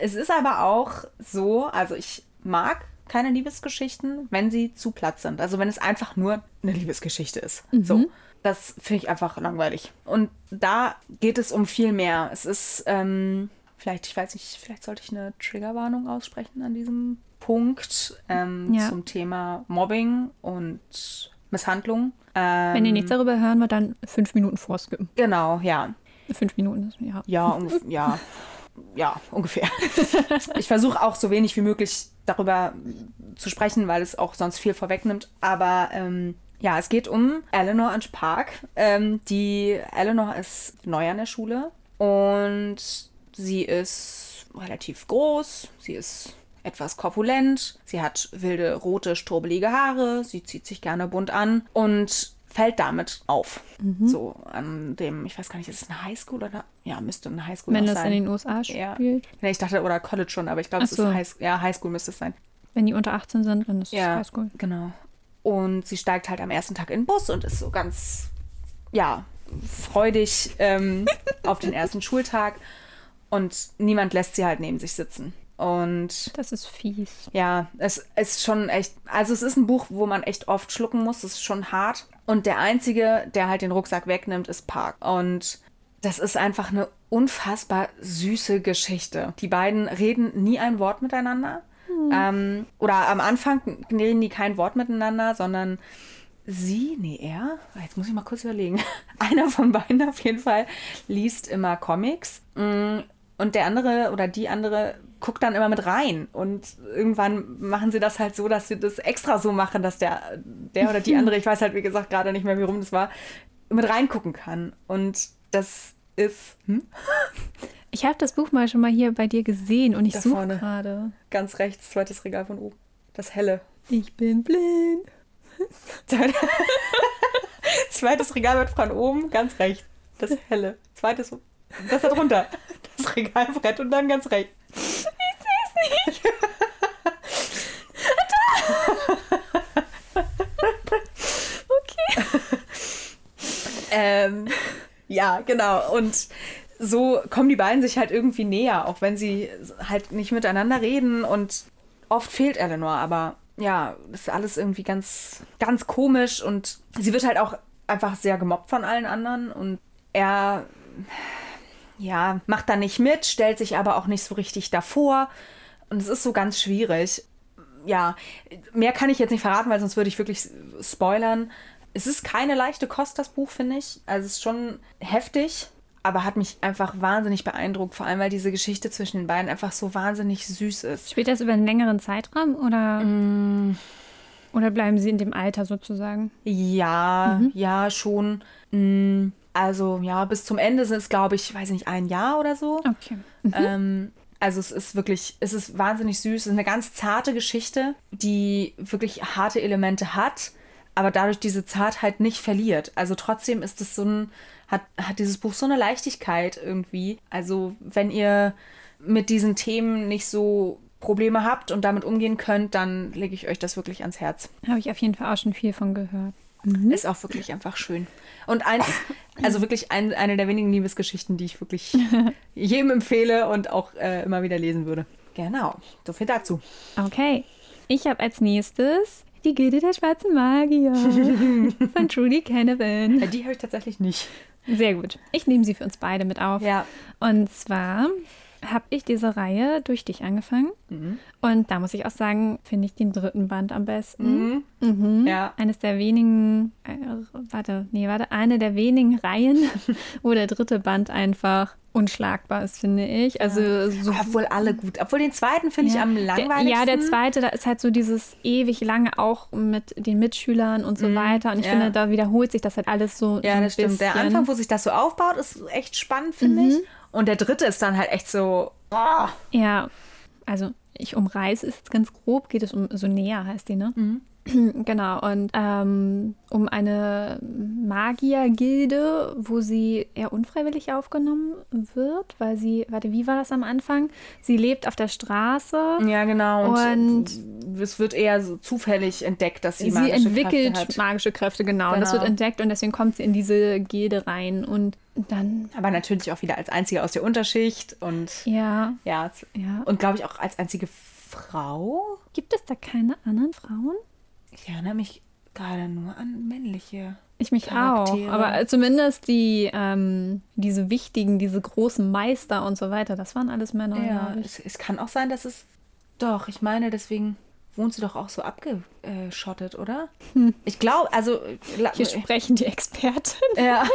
es ist aber auch so, also ich mag keine Liebesgeschichten, wenn sie zu platt sind. Also wenn es einfach nur eine Liebesgeschichte ist. So. Das finde ich einfach langweilig. Und da geht es um viel mehr. Es ist, ähm, vielleicht, ich weiß nicht, vielleicht sollte ich eine Triggerwarnung aussprechen an diesem Punkt ähm, Ja. zum Thema Mobbing und Misshandlung. Ähm, Wenn ihr nichts darüber hören wollt, dann fünf Minuten vorskippen. Genau, ja. Fünf Minuten, ist- ja. Ja, ja, ja, ungefähr. (laughs) Ich versuche auch so wenig wie möglich darüber zu sprechen, weil es auch sonst viel vorwegnimmt. Aber ähm, ja, es geht um Eleanor und Park. Ähm, die Eleanor ist neu an der Schule und sie ist relativ groß. Sie ist etwas korpulent. Sie hat wilde, rote, strubbelige Haare. Sie zieht sich gerne bunt an und fällt damit auf. So an dem, ich weiß gar nicht, ist es eine Highschool oder? Ja, müsste eine Highschool Wenn das sein. in den USA Ja. spielt. Nee, ich dachte, oder College schon, aber ich glaube, Ach es so. ist High, ja, Highschool müsste es sein. Wenn die unter 18 sind, dann ist es Ja, Highschool. genau. Und sie steigt halt am ersten Tag in den Bus und ist so ganz, ja, freudig ähm, (laughs) auf den ersten Schultag. Und niemand lässt sie halt neben sich sitzen. Und Das ist fies. ja, es ist schon echt, also es ist ein Buch, wo man echt oft schlucken muss, es ist schon hart. Und der Einzige, der halt den Rucksack wegnimmt, ist Park. Und das ist einfach eine unfassbar süße Geschichte. Die beiden reden nie ein Wort miteinander. Ähm, oder am Anfang reden die kein Wort miteinander, sondern sie, nee, er, jetzt muss ich mal kurz überlegen. (laughs) Einer von beiden auf jeden Fall liest immer Comics. Mm, Und der andere oder die andere guckt dann immer mit rein. Und irgendwann machen sie das halt so, dass sie das extra so machen, dass der, der oder die (laughs) andere, ich weiß halt wie gesagt gerade nicht mehr, wie rum das war, mit reingucken kann. Und das ist hm? (laughs) Ich habe das Buch mal schon mal hier bei dir gesehen und ich Da suche gerade. ganz rechts, zweites Regal von oben. Das helle. Ich bin blind. (laughs) (laughs) Zweites Regal wird von oben, ganz rechts. Das helle. Zweites, das da drunter. Das Regalbrett und dann ganz rechts. (laughs) Ähm, ja, genau. Und so kommen die beiden sich halt irgendwie näher, auch wenn sie halt nicht miteinander reden. Und oft fehlt Eleanor, aber ja, das ist alles irgendwie ganz, ganz komisch. Und sie wird halt auch einfach sehr gemobbt von allen anderen. Und er, ja, macht da nicht mit, stellt sich aber auch nicht so richtig davor. Und es ist so ganz schwierig ja, mehr kann ich jetzt nicht verraten, weil sonst würde ich wirklich spoilern. Es ist keine leichte Kost, das Buch, finde ich. Also es ist schon heftig, aber hat mich einfach wahnsinnig beeindruckt, vor allem weil diese Geschichte zwischen den beiden einfach so wahnsinnig süß ist. Spielt das über einen längeren Zeitraum oder, Mm. oder bleiben sie in dem Alter sozusagen? Ja, ja, schon. Mm, Also ja, bis zum Ende sind es, glaube ich, weiß ich nicht, ein Jahr oder so. Okay. Ähm, also es ist wirklich, es ist wahnsinnig süß. Es ist eine ganz zarte Geschichte, die wirklich harte Elemente hat, aber dadurch diese Zartheit nicht verliert. Also trotzdem ist es so ein, hat, hat dieses Buch so eine Leichtigkeit irgendwie. Also wenn ihr mit diesen Themen nicht so Probleme habt und damit umgehen könnt, dann lege ich euch das wirklich ans Herz. Habe ich auf jeden Fall auch schon viel von gehört. Ist auch wirklich einfach schön. Und eins, also wirklich ein, eine der wenigen Liebesgeschichten, die ich wirklich (laughs) jedem empfehle und auch äh, immer wieder lesen würde. Genau, so viel dazu. Okay. Ich habe als nächstes die Gilde der schwarzen Magier (laughs) von Trudy Canavan. Die habe ich tatsächlich nicht. Sehr gut. Ich nehme sie für uns beide mit auf. Ja. Und zwar habe ich diese Reihe durch dich angefangen. Mhm. Und da muss ich auch sagen, finde ich den dritten Band am besten. Mhm. Ja. Eines der wenigen, äh, warte, nee, warte, eine der wenigen Reihen, (laughs) wo der dritte Band einfach unschlagbar ist, finde ich. Also so Obwohl alle gut. Obwohl den zweiten finde ich ja, am der, langweiligsten. ja, der zweite, da ist halt so dieses ewig lange auch mit den Mitschülern und so weiter. Und ich ja. finde, da wiederholt sich das halt alles so. so Ja, ein das stimmt. Der bisschen. Anfang, wo sich das so aufbaut, ist echt spannend, finde ich. Und der dritte ist dann halt echt so. Oh. Ja, also ich umreiße es jetzt ganz grob, geht es um so näher heißt die, ne? Mhm. (clears throat) Genau, und ähm, um eine Magiergilde, wo sie eher unfreiwillig aufgenommen wird, weil sie, warte, wie war das am Anfang? Sie lebt auf der Straße. Ja, genau. Und, Und- es wird eher so zufällig entdeckt, dass sie, Sie magische entwickelt Kräfte hat. magische Kräfte, genau. Und das Genau. wird entdeckt und deswegen kommt sie in diese Gilde rein. Und dann, Aber natürlich auch wieder als einzige aus der Unterschicht und ja, ja, ja. und glaube ich auch als einzige Frau. Gibt es da keine anderen Frauen? Ich erinnere mich gerade nur an männliche. Ich mich Charaktere. auch. Aber zumindest die, ähm, diese wichtigen, diese großen Meister und so weiter, das waren alles Männer. Ja, es, es kann auch sein, dass es Doch, ich meine, deswegen wohnt sie doch auch so abgeschottet, oder? Ich glaube, also. la- Hier sprechen die Experten. ja. (laughs)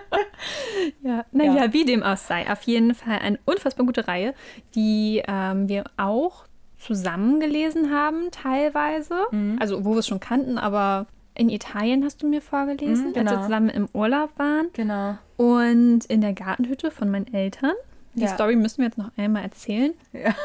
(laughs) Ja, naja, Ja. wie dem auch sei. Auf jeden Fall eine unfassbar gute Reihe, die ähm, wir auch zusammen gelesen haben, teilweise. Mhm. Also, wo wir es schon kannten, aber in Italien hast du mir vorgelesen, Mhm, als wir genau. zusammen im Urlaub waren. Genau. Und in der Gartenhütte von meinen Eltern. Die Ja. Story müssen wir jetzt noch einmal erzählen. Ja. (laughs)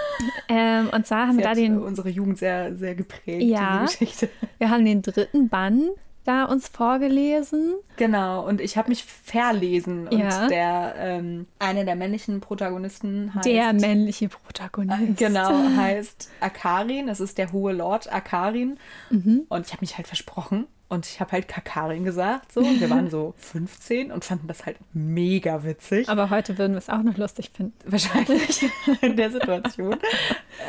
Ähm, und zwar haben wir Sie da hat den, unsere Jugend sehr, sehr geprägt, Ja. Geschichte. wir haben den dritten Band da uns vorgelesen. Genau, und ich habe mich verlesen. Und Ja. der, ähm, eine der männlichen Protagonisten heißt. Der männliche Protagonist. Genau, (laughs) heißt Akarin. Das ist der hohe Lord Akarin. Mhm. Und ich habe mich halt versprochen. Und ich habe halt Kakarin gesagt. So. Und wir waren so (laughs) 15 und fanden das halt mega witzig. Aber heute würden wir es auch noch lustig finden. Wahrscheinlich (laughs) in der Situation.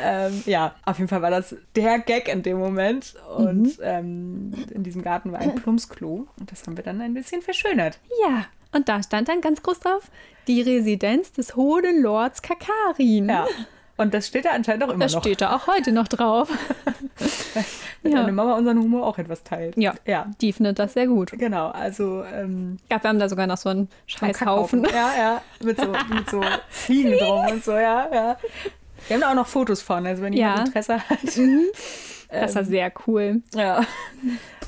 ähm, ja, auf jeden Fall war das der Gag in dem Moment. Und Mhm. ähm, in diesem Garten war ein Plumpsklo. Und das haben wir dann ein bisschen verschönert. Ja, und da stand dann ganz groß drauf, die Residenz des Hohen Lords Kakarin. Ja. Und das steht da anscheinend auch immer Das noch. steht da auch heute noch drauf. (laughs) Wenn ja. deine Mama unseren Humor auch etwas teilt. Ja. Ja. Die findet das sehr gut. Genau, also ähm, glaube, wir haben da sogar noch so einen Scheißhaufen. Kackhaufen. Ja, ja, mit so, mit so Fliegen drum und so, ja, ja. Wir haben da auch noch Fotos von, also wenn jemand Ja. Interesse hat. (laughs) Das war sehr cool. Ja.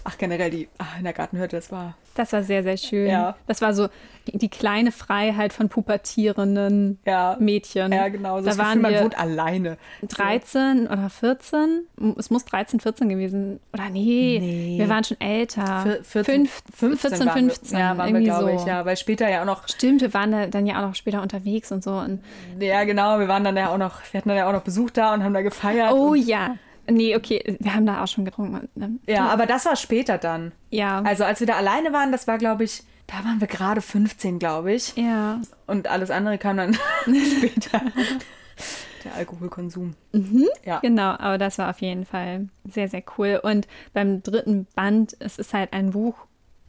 Ach, generell die, ach, in der Gartenhütte, das war, Das war sehr, sehr schön. Ja. Das war so die, die kleine Freiheit von pubertierenden ja, Mädchen. ja, genau, so Da das Gefühl, waren man wir wohnt alleine. 13 oder 14. Es muss 13, 14 gewesen. Oder nee, Nee. wir waren schon älter. Vier- 14, 15, 14, waren wir- 15. Ja, waren wir, glaube so. ich, ja, weil später ja auch noch, Stimmt, wir waren da dann ja auch noch später unterwegs und so. Und ja, genau, wir waren dann ja auch noch, wir hatten dann ja auch noch Besuch da und haben da gefeiert. oh ja. Nee, okay, wir haben da auch schon getrunken. ne? ja, aber das war später dann. Ja. Also als wir da alleine waren, das war, glaube ich, da waren wir gerade 15, glaube ich. ja. Und alles andere kam dann (laughs) später. Der Alkoholkonsum. Ja. Genau, aber das war auf jeden Fall sehr, sehr cool. Und beim dritten Band, es ist halt ein Buch.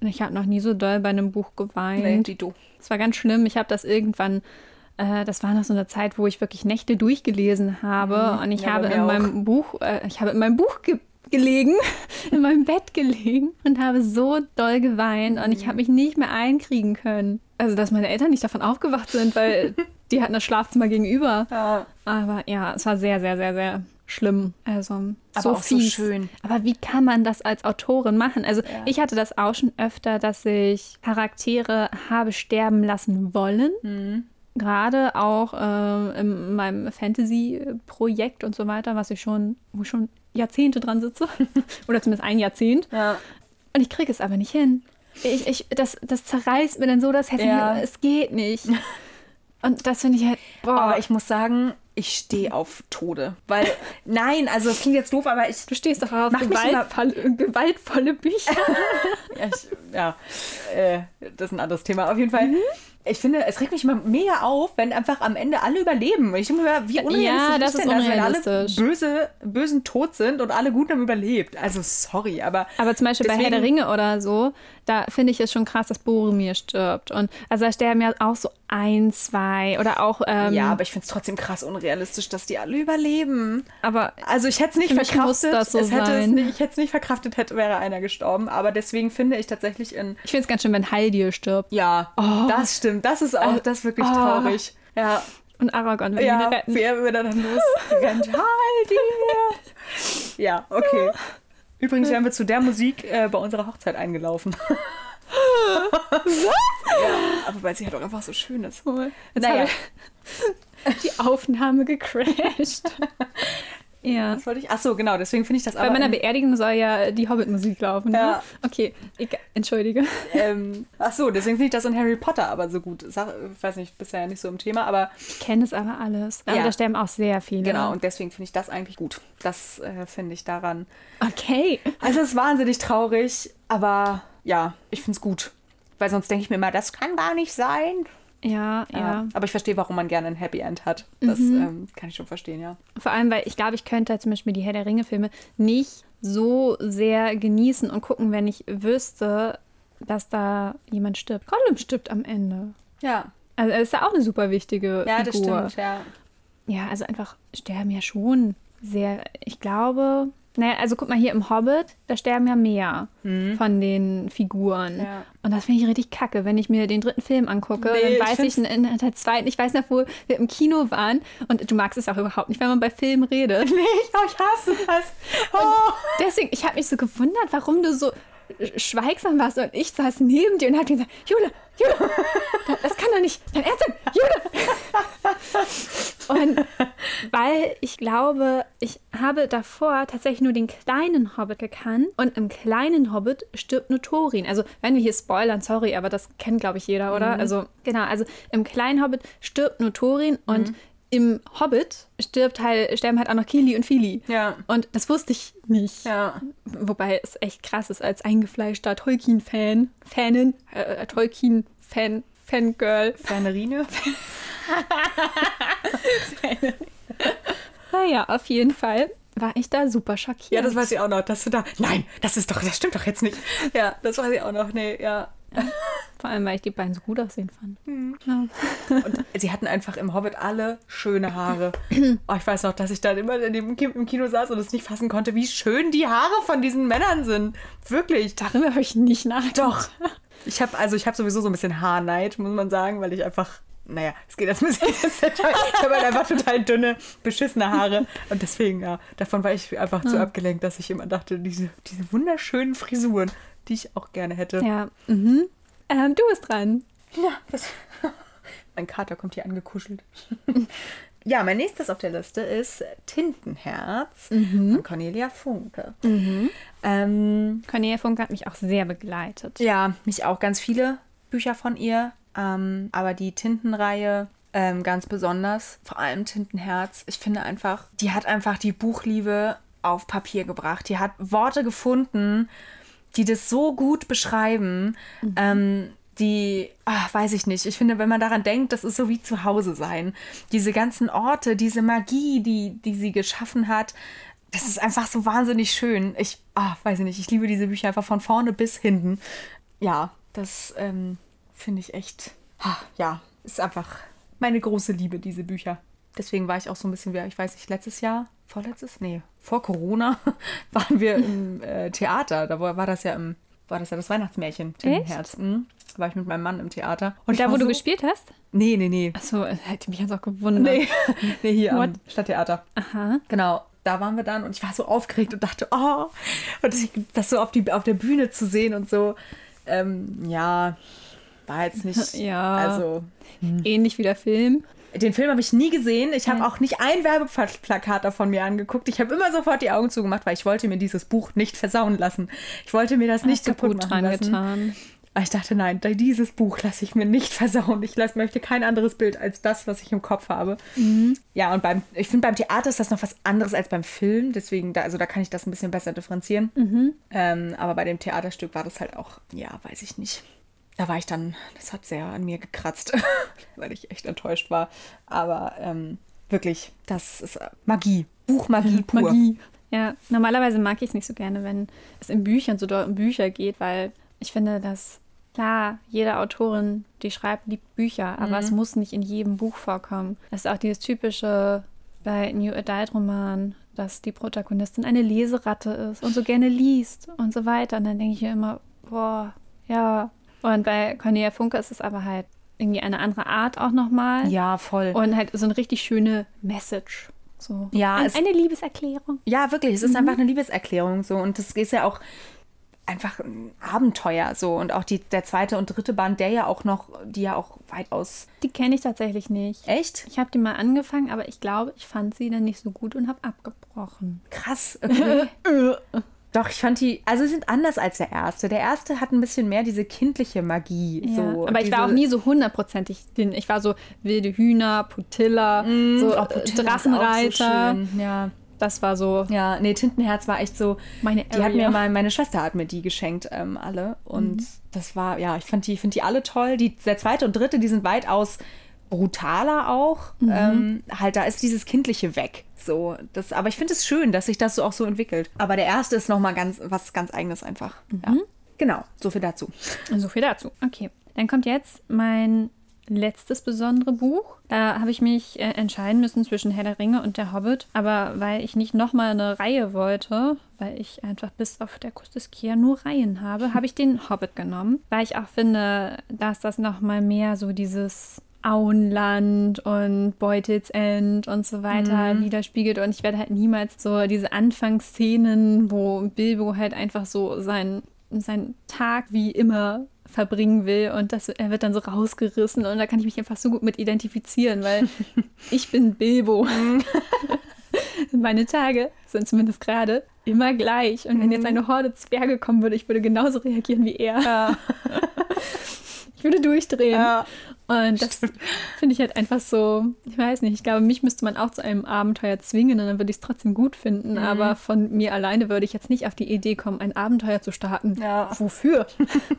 Ich habe noch nie so doll bei einem Buch Nee, geweint. Dito. Es war ganz schlimm. Ich habe das irgendwann, äh, das war noch so eine Zeit, wo ich wirklich Nächte durchgelesen habe. Und ich Mhm. Ja, habe in mir meinem Buch, äh, ich habe in meinem Buch ge gelegen, (laughs) in meinem Bett gelegen und habe so doll geweint und Mhm. ich habe mich nicht mehr einkriegen können. Also, dass meine Eltern nicht davon aufgewacht sind, weil (laughs) die hatten das Schlafzimmer gegenüber. Ja. Aber ja, es war sehr, sehr, sehr, sehr schlimm. Also Aber so auch so fies. schön. Aber wie kann man das als Autorin machen? Also ich hatte das auch schon öfter, dass ich Charaktere habe sterben lassen wollen. Mhm. Gerade auch äh, in meinem Fantasy-Projekt und so weiter, was ich schon, wo ich schon Jahrzehnte dran sitze. (laughs) Oder zumindest ein Jahrzehnt. Ja. Und ich kriege es aber nicht hin. Ich, ich, das, das zerreißt mir dann so das Herz. Ja. Es geht nicht. Und das finde ich halt. Boah, Aber ich muss sagen, ich stehe auf Tode. Weil, nein, also das klingt jetzt doof, aber ich. Du stehst doch auf Mach mich immer- gewaltvolle, Bücher. (laughs) Ja, ich, ja äh, das ist ein anderes Thema. Auf jeden Fall. Ich finde, es regt mich immer mega auf, wenn einfach am Ende alle überleben. Ich denke mir, wie unrealistisch Ja, das ist denn das, wenn alle böse, bösen tot sind und alle Guten haben überlebt. Also sorry, aber Aber zum Beispiel bei Herr der Deswegen- Ringe oder so, da finde ich es schon krass, dass Boromir stirbt. Und also da sterben ja auch so ein, zwei oder auch. Ähm, ja, aber ich finde es trotzdem krass unrealistisch, dass die alle überleben. aber Also ich hätte es nicht muss verkraftet. das so es hätte es sein. nicht, ich hätte es nicht verkraftet, hätte wäre einer gestorben. Aber deswegen finde ich tatsächlich in ich finde es ganz schön, wenn Haldir stirbt. ja, das stimmt. Das ist auch das ist wirklich Oh. traurig. Ja, Und Aragorn will ja. ihn retten. Wer wird dann los? Rennt (laughs) halt. Ja, okay. Übrigens wären wir (laughs) zu der Musik äh, bei unserer Hochzeit eingelaufen. (laughs) ja, aber weil sie halt auch einfach so schön ist. Jetzt Naja. die Aufnahme gecrashed. (laughs) ja. Was wollte ich? Ach so, genau. Deswegen finde ich das Bei aber meiner in- Beerdigung soll ja die Hobbit-Musik laufen. Ne? Ja. Okay, egal. entschuldige. ähm, ach so, deswegen finde ich das in Harry Potter aber so gut. Ich weiß nicht, bisher ja nicht so im Thema, aber Ich kenne es aber alles. Aber Ja. da sterben auch sehr viele. genau. Und deswegen finde ich das eigentlich gut. Das äh, finde ich daran. Okay. Also es ist wahnsinnig traurig, aber ja, ich finde es gut. Weil sonst denke ich mir immer, das kann gar nicht sein. Ja, ja. Aber ich verstehe, warum man gerne ein Happy End hat. Das Mhm. ähm, kann ich schon verstehen, ja. Vor allem, weil ich glaube, ich könnte zum Beispiel die Herr der Ringe-Filme nicht so sehr genießen und gucken, wenn ich wüsste, dass da jemand stirbt. Gollum stirbt am Ende. Ja, Also er ist ja auch eine super wichtige ja das Figur. stimmt, ja. ja, also einfach sterben ja schon sehr, ich glaube, naja, also guck mal hier im Hobbit, da sterben ja mehr von den Figuren. Mhm. Ja. Und das finde ich richtig kacke, wenn ich mir den dritten Film angucke. Nee, ich dann weiß ich, find's- in, in der zweiten, ich weiß noch, wo wir im Kino waren. Und du magst es auch überhaupt nicht, wenn man bei Filmen redet. Nee, ich, ich hasse das. Oh. Deswegen, ich habe mich so gewundert, warum du so schweigsam warst und ich saß neben dir und habe gesagt, Jule, Jule, das- (laughs) das kann doch nicht dein Ernst sein, Jule. Und weil ich glaube, ich habe davor tatsächlich nur den kleinen Hobbit gekannt und im kleinen Hobbit stirbt nur Thorin. Also wenn wir hier spoilern, sorry, aber das kennt glaube ich jeder, oder? Also genau, also im kleinen Hobbit stirbt nur Thorin und im Hobbit stirbt halt, sterben halt auch noch Kili und Fili. Ja. Und das wusste ich nicht. Ja. Wobei es echt krass ist, als eingefleischter Tolkien-Fan, Fanin, äh, Tolkien-Fan, Fangirl. Fernerine? (laughs) (laughs) Naja, auf jeden Fall war ich da super schockiert. Ja, das weiß ich auch noch, dass du da. Nein, das ist doch, das stimmt doch jetzt nicht. Ja, das weiß ich auch noch. Nee, ja. Vor allem, weil ich die beiden so gut aussehen fand. Hm. Ja. Und sie hatten einfach im Hobbit alle schöne Haare. (clears throat) Oh, ich weiß noch, dass ich dann immer in dem Ki- im Kino saß und es nicht fassen konnte, wie schön die Haare von diesen Männern sind. Wirklich. Darüber habe ich nicht nachgedacht. Doch. Ich habe also ich habe sowieso so ein bisschen Haarneid, muss man sagen, weil ich einfach naja, es geht jetzt ein bisschen ins Detail. Ich habe halt einfach total dünne, beschissene Haare. Und deswegen, ja, davon war ich einfach zu abgelenkt, dass ich immer dachte, diese, diese wunderschönen Frisuren, die ich auch gerne hätte. Ja, mhm. Ähm, du bist dran. Ja, was? (laughs) mein Kater kommt hier angekuschelt. (laughs) ja, mein nächstes auf der Liste ist Tintenherz von Cornelia Funke. Ähm, Cornelia Funke hat mich auch sehr begleitet. ja, mich auch ganz viele Bücher von ihr, ähm, aber die Tintenreihe ähm, ganz besonders, vor allem Tintenherz. Ich finde einfach, die hat einfach die Buchliebe auf Papier gebracht. Die hat Worte gefunden, die das so gut beschreiben. Ähm, die, ah, weiß ich nicht. Ich finde, wenn man daran denkt, das ist so wie zu Hause sein. Diese ganzen Orte, diese Magie, die, die sie geschaffen hat, das ist einfach so wahnsinnig schön. Ich, ah, weiß ich nicht, ich liebe diese Bücher einfach von vorne bis hinten. Ja, das ähm, finde ich echt, ah, ja, ist einfach meine große Liebe, diese Bücher. Deswegen war ich auch so ein bisschen, wie, ich weiß nicht, letztes Jahr, vorletztes? Nee, vor Corona (laughs) waren wir im äh, Theater. Da war, war das ja im, war das ja das Weihnachtsmärchen, Tintenherz. Mhm. Da war ich mit meinem Mann im Theater. Und Und da, wo war du so, gespielt hast? Nee, nee, nee. Achso, hätte mich jetzt auch gewundert. Nee, (laughs) nee hier am What? Stadttheater. Aha. Genau, da waren wir dann und ich war so aufgeregt und dachte, oh, und das so auf, die, auf der Bühne zu sehen und so, ähm, ja, war jetzt nicht, (laughs) Ja. also, Ähnlich wie der Film. den Film habe ich nie gesehen. Ich habe auch nicht ein Werbeplakat davon mir angeguckt. Ich habe immer sofort die Augen zugemacht, weil ich wollte mir dieses Buch nicht versauen lassen. Ich wollte mir das nicht Hast du kaputt gut machen dran lassen. getan. Aber ich dachte, nein, dieses Buch lasse ich mir nicht (laughs) versauen. Ich lasse, möchte kein anderes Bild als das, was ich im Kopf habe. Ja, und beim, ich finde, beim Theater ist das noch was anderes als beim Film. Deswegen, da, also da kann ich das ein bisschen besser differenzieren. Ähm, aber bei dem Theaterstück war das halt auch, ja, weiß ich nicht. Da war ich dann, das hat sehr an mir gekratzt, (laughs) weil ich echt enttäuscht war. Aber ähm, wirklich, das ist äh, Magie. Buchmagie (laughs) pur. Magie. Ja, normalerweise mag ich es nicht so gerne, wenn es in Büchern so doll um Bücher geht, weil ich finde, dass klar, jede Autorin, die schreibt, liebt Bücher, aber es muss nicht in jedem Buch vorkommen. Das ist auch dieses typische bei New Adult Roman, dass die Protagonistin eine Leseratte ist und so gerne liest und so weiter. Und dann denke ich mir immer, boah, ja. Und bei Cornelia Funke ist es aber halt irgendwie eine andere Art auch nochmal. Ja, voll. Und halt so eine richtig schöne Message. So. Ja, Ein, es- eine Liebeserklärung. Ja, wirklich. Es ist einfach eine Liebeserklärung so. Und das ist ja auch einfach ein Abenteuer so. Und auch die, der zweite und dritte Band, der ja auch noch, die ja auch weitaus. Die kenne ich tatsächlich nicht. Echt? Ich habe die mal angefangen, aber ich glaube, ich fand sie dann nicht so gut und habe abgebrochen. Krass. Okay. (laughs) Doch, ich fand die, also sie sind anders als der erste. Der erste hat ein bisschen mehr diese kindliche Magie. Ja. So, aber ich war auch nie so hundertprozentig. Ich war so wilde Hühner, Putilla, so Oh, so Drachenreiter. schön, ja. das war so Ja, nee, Tintenherz war echt so. meine Die hat mir mal, meine Schwester hat mir die geschenkt, ähm, alle. Und Mhm. das war, ja, ich fand die, finde die alle toll. Die, der zweite und dritte, die sind weitaus brutaler auch. Mhm. Ähm, halt, da ist dieses Kindliche weg. So, das, aber ich finde es schön, dass sich das so auch so entwickelt. Aber der erste ist nochmal ganz, was ganz eigenes einfach. Mhm. Ja. Genau, so viel dazu. So viel dazu. Okay. Dann kommt jetzt mein letztes besondere Buch. Da habe ich mich äh, entscheiden müssen zwischen Herr der Ringe und der Hobbit. Aber weil ich nicht nochmal eine Reihe wollte, weil ich einfach bis auf der Kia nur Reihen habe, habe ich den Hobbit genommen. Weil ich auch finde, dass das nochmal mehr so dieses Auenland und Beutelsend und so weiter mhm. widerspiegelt. Und ich werde halt niemals so diese Anfangsszenen, wo Bilbo halt einfach so sein, seinen Tag wie immer verbringen will und das, er wird dann so rausgerissen und da kann ich mich einfach so gut mit identifizieren, weil (laughs) ich bin Bilbo. Mhm. (laughs) Meine Tage sind zumindest gerade immer gleich. Und wenn jetzt mhm. eine Horde Zwerge kommen würde, ich würde genauso reagieren wie er. Ja. (laughs) ich würde durchdrehen. Ja. Und das finde ich halt einfach so, ich weiß nicht, ich glaube, mich müsste man auch zu einem Abenteuer zwingen und dann würde ich es trotzdem gut finden. Mhm. Aber von mir alleine würde ich jetzt nicht auf die Idee kommen, ein Abenteuer zu starten. Ja. Wofür?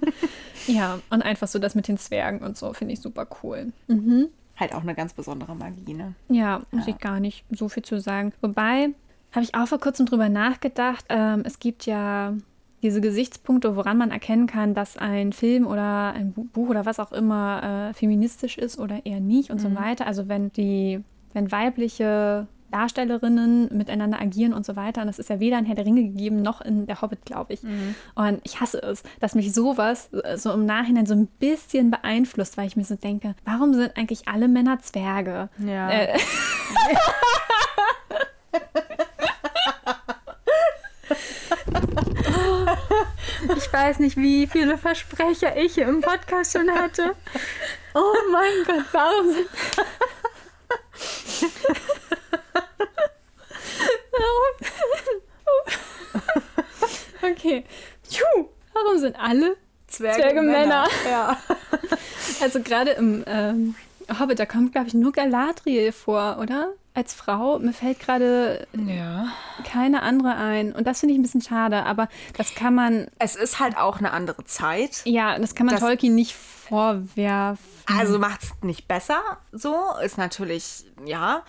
(laughs) ja, und einfach so das mit den Zwergen und so finde ich super cool. Mhm. Halt auch eine ganz besondere Magie, ne? Ja, muss ja. ich gar nicht so viel zu sagen. Wobei, habe ich auch vor kurzem drüber nachgedacht, ähm, es gibt ja diese Gesichtspunkte, woran man erkennen kann, dass ein Film oder ein Buch oder was auch immer äh, feministisch ist oder eher nicht und mhm. so weiter. Also wenn die, wenn weibliche Darstellerinnen miteinander agieren und so weiter. Und das ist ja weder in Herr der Ringe gegeben noch in Der Hobbit, glaube ich. Mhm. Und ich hasse es, dass mich sowas so im Nachhinein so ein bisschen beeinflusst, weil ich mir so denke, warum sind eigentlich alle Männer Zwerge? Ja. Äh, (laughs) (laughs) Ich weiß nicht, wie viele Versprecher ich im Podcast schon hatte. Oh mein Gott, warum sind. warum? okay. Juhu, warum sind alle Zwerge, Zwerge Männer? Ja. Also gerade im ähm, Hobbit, da kommt, glaube ich, nur Galadriel vor, oder? Als Frau, mir fällt gerade ja. keine andere ein. Und das finde ich ein bisschen schade, aber das kann man. Es ist halt auch eine andere Zeit. Ja, das kann man das, Tolkien nicht vorwerfen. Also macht es nicht besser, so ist natürlich, ja.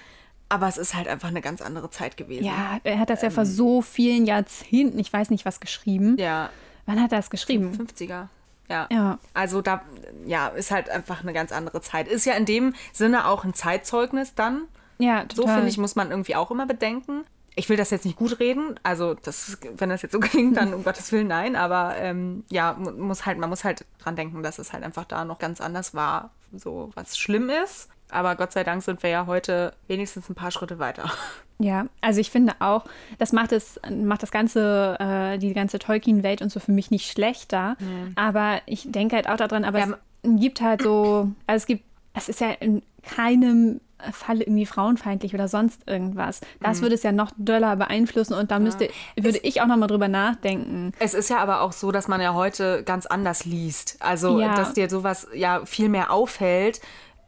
Aber es ist halt einfach eine ganz andere Zeit gewesen. Ja, er hat das ähm, ja vor so vielen Jahrzehnten, ich weiß nicht was, geschrieben. Ja. Wann hat er das geschrieben? 50er. Ja. ja. Also da, ja, ist halt einfach eine ganz andere Zeit. Ist ja in dem Sinne auch ein Zeitzeugnis dann. Ja, total. So finde ich, muss man irgendwie auch immer bedenken. Ich will das jetzt nicht gut reden, also das, wenn das jetzt so (laughs) klingt, dann um Gottes Willen nein, aber ähm, ja, muss halt, man muss halt dran denken, dass es halt einfach da noch ganz anders war, so was schlimm ist. Aber Gott sei Dank sind wir ja heute wenigstens ein paar Schritte weiter. (laughs) Ja, also ich finde auch, das macht es, macht das ganze, äh, die ganze Tolkien-Welt und so für mich nicht schlechter. Mhm. Aber ich denke halt auch daran, aber ja, es gibt halt so, also es gibt, es ist ja in keinem Fall irgendwie frauenfeindlich oder sonst irgendwas. Das mhm. würde es ja noch doller beeinflussen und da müsste, ja. würde es, ich auch nochmal drüber nachdenken. Es ist ja aber auch so, dass man ja heute ganz anders liest. Also, ja. dass dir sowas ja viel mehr auffällt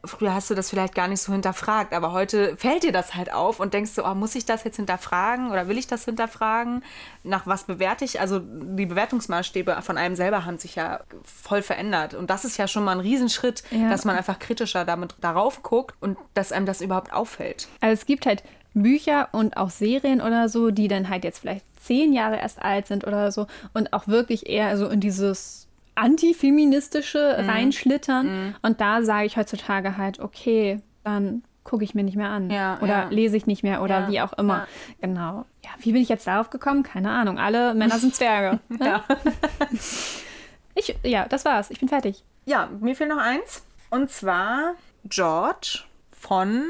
früher hast du das vielleicht gar nicht so hinterfragt, aber heute fällt dir das halt auf und denkst du, oh, muss ich das jetzt hinterfragen oder will ich das hinterfragen? Nach was bewerte ich? Also die Bewertungsmaßstäbe von einem selber haben sich ja voll verändert und das ist ja schon mal ein Riesenschritt, ja. dass man einfach kritischer damit darauf guckt und dass einem das überhaupt auffällt. Also es gibt halt Bücher und auch Serien oder so, die dann halt jetzt vielleicht zehn Jahre erst alt sind oder so und auch wirklich eher so in dieses antifeministische mhm. reinschlittern. Mhm. Und da sage ich heutzutage halt, okay, dann gucke ich mir nicht mehr an. Ja, oder ja. lese ich nicht mehr oder ja, wie auch immer. Genau. Ja, wie bin ich jetzt darauf gekommen? Keine Ahnung. Alle Männer sind Zwerge. (laughs) Ne? ja. ich, ja, das war's. Ich bin fertig. Ja, mir fehlt noch eins. Und zwar George von,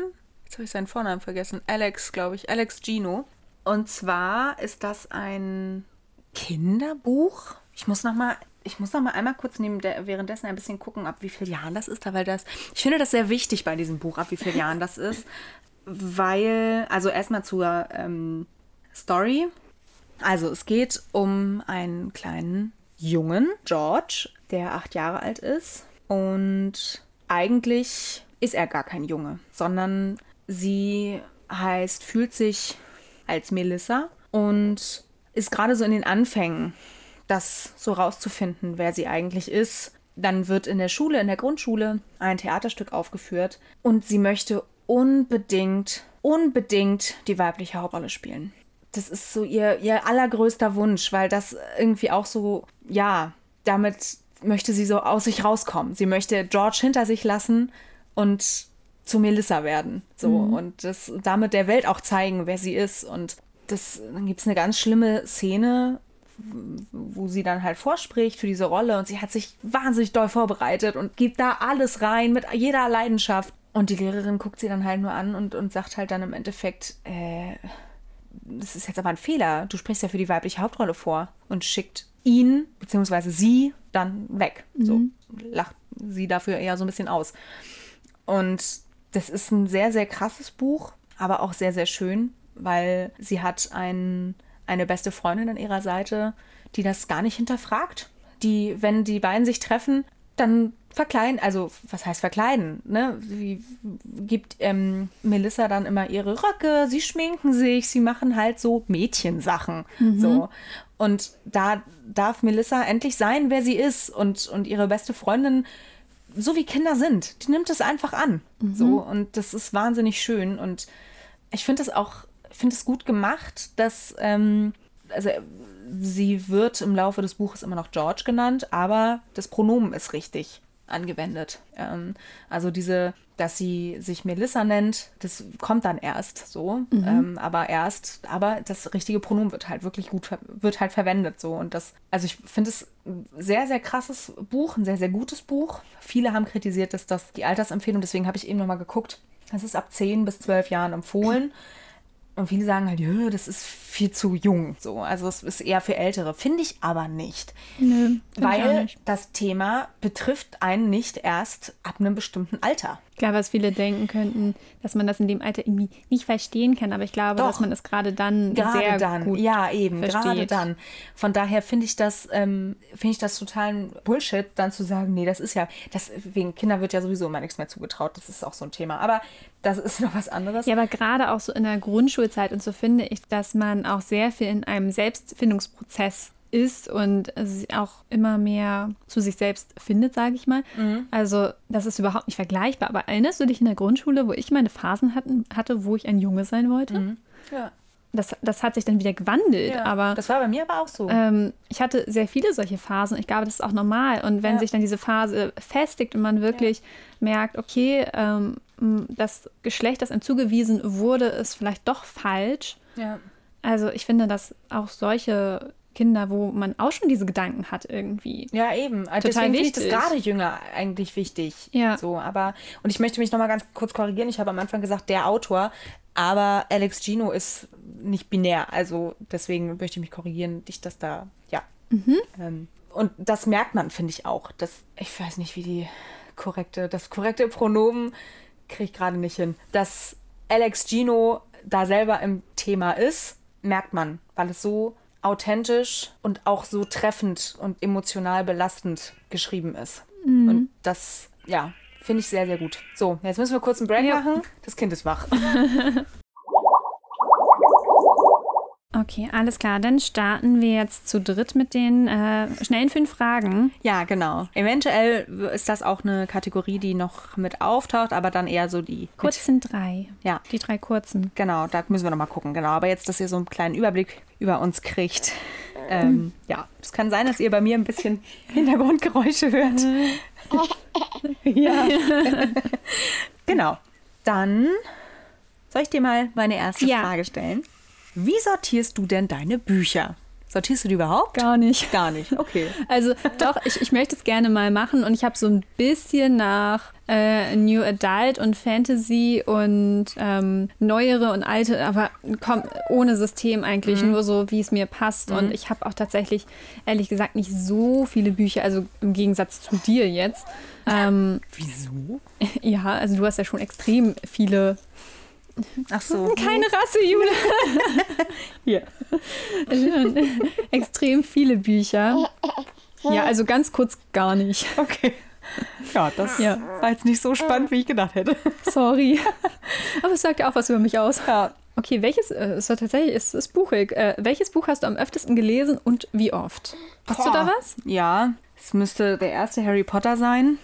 jetzt habe ich seinen Vornamen vergessen, Alex, glaube ich, Alex Gino. Und zwar ist das ein Kinderbuch. Ich muss noch mal ich muss noch mal einmal kurz neben der, währenddessen ein bisschen gucken, ab wie vielen Jahren das ist, weil das, ich finde das sehr wichtig bei diesem Buch, ab wie vielen Jahren das ist, weil, also erstmal zur ähm, Story. Also es geht um einen kleinen Jungen, George, der acht Jahre alt ist und eigentlich ist er gar kein Junge, sondern sie heißt, fühlt sich als Melissa und ist gerade so in den Anfängen das so rauszufinden, wer sie eigentlich ist. Dann wird in der Schule, in der Grundschule, ein Theaterstück aufgeführt und sie möchte unbedingt, unbedingt die weibliche Hauptrolle spielen. Das ist so ihr, ihr allergrößter Wunsch, weil das irgendwie auch so, ja, damit möchte sie so aus sich rauskommen. Sie möchte George hinter sich lassen und zu Melissa werden. So und das damit der Welt auch zeigen, wer sie ist. Und das, dann gibt es eine ganz schlimme Szene, wo sie dann halt vorspricht für diese Rolle und sie hat sich wahnsinnig doll vorbereitet und gibt da alles rein mit jeder Leidenschaft. Und die Lehrerin guckt sie dann halt nur an und, und sagt halt dann im Endeffekt, äh, das ist jetzt aber ein Fehler. Du sprichst ja für die weibliche Hauptrolle vor und schickt ihn bzw. sie dann weg. So lacht sie dafür eher so ein bisschen aus. Und das ist ein sehr, sehr krasses Buch, aber auch sehr, sehr schön, weil sie hat ein, eine beste Freundin an ihrer Seite, die das gar nicht hinterfragt. Die, wenn die beiden sich treffen, dann verkleiden, also was heißt verkleiden? Ne? Sie gibt ähm, Melissa dann immer ihre Röcke, sie schminken sich, sie machen halt so Mädchensachen. So. Und da darf Melissa endlich sein, wer sie ist und, und ihre beste Freundin, so wie Kinder sind, die nimmt es einfach an. So. Und das ist wahnsinnig schön. Und ich finde es auch, finde es gut gemacht, dass, ähm, also sie wird im Laufe des Buches immer noch George genannt, aber das Pronomen ist richtig angewendet. Ähm, also diese, dass sie sich Melissa nennt, das kommt dann erst so, ähm, aber erst, aber das richtige Pronomen wird halt wirklich gut, wird halt verwendet so und das, also ich finde es ein sehr, sehr krasses Buch, ein sehr, sehr gutes Buch. Viele haben kritisiert, dass das die Altersempfehlung, deswegen habe ich eben nochmal geguckt, das ist ab 10 bis 12 Jahren empfohlen. Und viele sagen halt, "Jö, das ist viel zu jung. So, also es ist eher für Ältere. Finde ich aber nicht. Nö, weil nicht. das Thema betrifft einen nicht erst ab einem bestimmten Alter. Klar, was viele denken könnten, dass man das in dem Alter irgendwie nicht verstehen kann, aber ich glaube, Doch. dass man es gerade dann Gerade sehr dann, gut ja eben, gerade versteht. dann. Von daher finde ich das, ähm, finde ich das totalen Bullshit, dann zu sagen, nee, das ist ja, das wegen Kinder wird ja sowieso immer nichts mehr zugetraut. Das ist auch so ein Thema. Aber das ist (laughs) noch was anderes. Ja, aber gerade auch so in der Grundschulzeit und so finde ich, dass man auch sehr viel in einem Selbstfindungsprozess ist und sie auch immer mehr zu sich selbst findet, sage ich mal. Also das ist überhaupt nicht vergleichbar. Aber erinnerst du dich in der Grundschule, wo ich meine Phasen hatten, hatte, wo ich ein Junge sein wollte? ja. Das, das hat sich dann wieder gewandelt, Ja, aber das war bei mir aber auch so. ähm, ich hatte sehr viele solche Phasen. Ich glaube, das ist auch normal. Und wenn Ja. sich dann diese Phase festigt und man wirklich merkt, okay, ähm, das Geschlecht, das einem zugewiesen wurde, ist vielleicht doch falsch. ja. Also ich finde, dass auch solche Kinder, wo man auch schon diese Gedanken hat irgendwie. Ja, eben. Also Deswegen finde ich das gerade Jünger eigentlich wichtig. Ja. So, aber, und ich möchte mich nochmal ganz kurz korrigieren. Ich habe am Anfang gesagt, der Autor, aber Alex Gino ist nicht binär. Also deswegen möchte ich mich korrigieren, nicht, dass da, ja. Ähm, und das merkt man, finde ich auch. Das, ich weiß nicht, wie die korrekte, das korrekte Pronomen kriege ich gerade nicht hin. Dass Alex Gino da selber im Thema ist, merkt man, weil es so authentisch und auch so treffend und emotional belastend geschrieben ist. Und das, ja, finde ich sehr, sehr gut. So, jetzt müssen wir kurz einen Break Ja. machen. Das Kind ist wach. (laughs) Okay, alles klar. Dann starten wir jetzt zu dritt mit den äh, schnellen fünf Fragen. Ja, genau. Eventuell ist das auch eine Kategorie, die noch mit auftaucht, aber dann eher so die. Kurz sind drei. Ja. Die drei kurzen. Genau, da müssen wir noch mal gucken. Genau, aber jetzt, dass ihr so einen kleinen Überblick über uns kriegt. Ähm, ja, es kann sein, dass ihr bei mir ein bisschen (laughs) Hintergrundgeräusche hört. (laughs) ja. genau. Dann soll ich dir mal meine erste Ja. Frage stellen. Wie sortierst du denn deine Bücher? Sortierst du die überhaupt? Gar nicht. Gar nicht. Okay. (laughs) Also doch, ich, ich möchte es gerne mal machen und ich habe so ein bisschen nach äh, New Adult und Fantasy und ähm, neuere und alte, aber komm, ohne System eigentlich, nur so, wie es mir passt. Und ich habe auch tatsächlich, ehrlich gesagt, nicht so viele Bücher, also im Gegensatz zu dir jetzt. Ähm, Wieso? (laughs) ja, also du hast ja schon extrem viele. Ach so. (laughs) Keine Rasse, Jule. (laughs) Hier. Schon (laughs) extrem viele Bücher. Ja, also ganz kurz gar nicht. Okay. Ja, das Ja. war jetzt nicht so spannend, wie ich gedacht hätte. Sorry. Aber es sagt ja auch was über mich aus. Ja. Okay, welches, äh, es war tatsächlich, es ist buchig. Äh, welches Buch hast du am öftesten gelesen und wie oft? Hast du da Boah. was? Ja, es müsste der erste Harry Potter sein.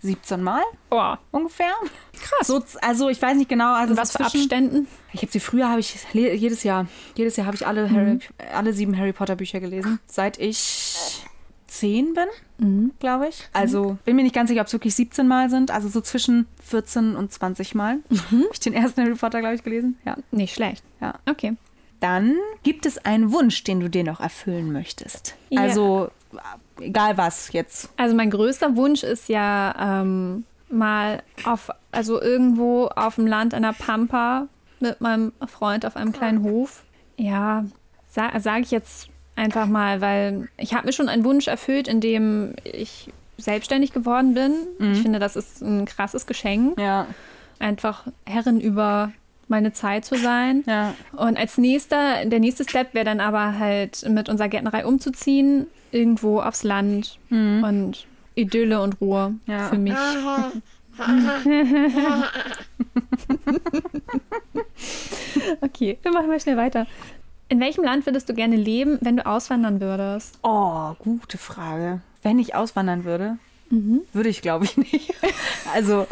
17 Mal Oh, ungefähr. krass. So, also ich weiß nicht genau. Also in was für zwischen- Abständen? Ich habe sie früher, habe ich jedes Jahr, jedes Jahr habe ich alle, Harry, alle sieben Harry Potter Bücher gelesen. Seit ich 10 bin, glaube ich. Also bin mir nicht ganz sicher, ob es wirklich 17 Mal sind. Also so zwischen 14 und 20 Mal. (laughs) Habe ich den ersten Harry Potter, glaube ich, gelesen. Ja. Nicht schlecht. ja. Okay. Dann gibt es einen Wunsch, den du dir noch erfüllen möchtest. Ja. Also egal was jetzt. Also mein größter Wunsch ist ja ähm, mal auf, also irgendwo auf dem Land in der Pampa mit meinem Freund auf einem kleinen Hof. Ja, sa sage ich jetzt einfach mal, weil ich habe mir schon einen Wunsch erfüllt, in dem ich selbstständig geworden bin. Ich finde, das ist ein krasses Geschenk, Ja. einfach Herrin über meine Zeit zu sein. Ja. Und als nächster, der nächste Step wäre dann aber halt mit unserer Gärtnerei umzuziehen, irgendwo aufs Land und Idylle und Ruhe Ja. für mich. (laughs) okay, wir machen mal schnell weiter. In welchem Land würdest du gerne leben, wenn du auswandern würdest? Oh, gute Frage. Wenn ich auswandern würde, würde ich, glaube ich, nicht. (laughs) Also,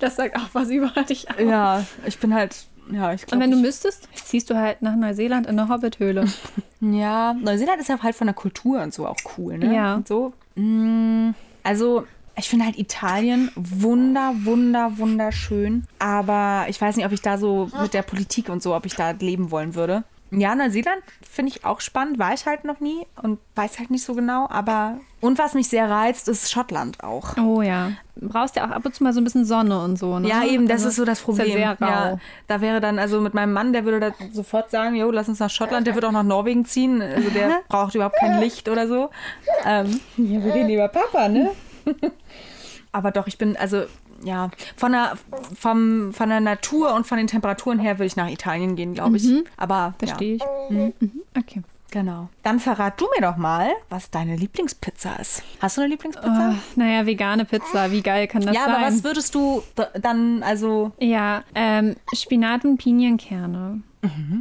Das sagt auch was über dich aus. ja, ich bin halt, ja, ich Und glaube. wenn du müsstest, ziehst du halt nach Neuseeland in eine Hobbithöhle. (laughs) Ja, Neuseeland ist ja halt von der Kultur und so auch cool, ne? Ja. Und so. Mm, Also, ich finde halt Italien wunder, wunder, wunderschön. Aber ich weiß nicht, ob ich da so mit der Politik und so, ob ich da leben wollen würde. Ja, Neuseeland finde ich auch spannend, war ich halt noch nie und weiß halt nicht so genau. Aber und was mich sehr reizt, ist Schottland auch. Oh ja. Du brauchst ja auch ab und zu mal so ein bisschen Sonne und so, ne? Ja, eben, das Also, ist so das Problem. Ist ja sehr rau. da wäre dann, also mit meinem Mann, der würde da sofort sagen, jo, lass uns nach Schottland, der wird auch nach Norwegen ziehen. Also der (laughs) braucht überhaupt kein Licht oder so. Ähm, ja, wir reden über Papa, ne? (laughs) Aber doch, ich bin, also, ja, von der, vom, von der Natur und von den Temperaturen her würde ich nach Italien gehen, glaube ich. Aber, Verstehe ja, ich. Mhm. Okay. genau. Dann verrat du mir doch mal, was deine Lieblingspizza ist. Hast du eine Lieblingspizza? Oh, naja, vegane Pizza, wie geil kann das ja, sein? aber was würdest du dann, also, Ja, ähm, Spinat und Pinienkerne.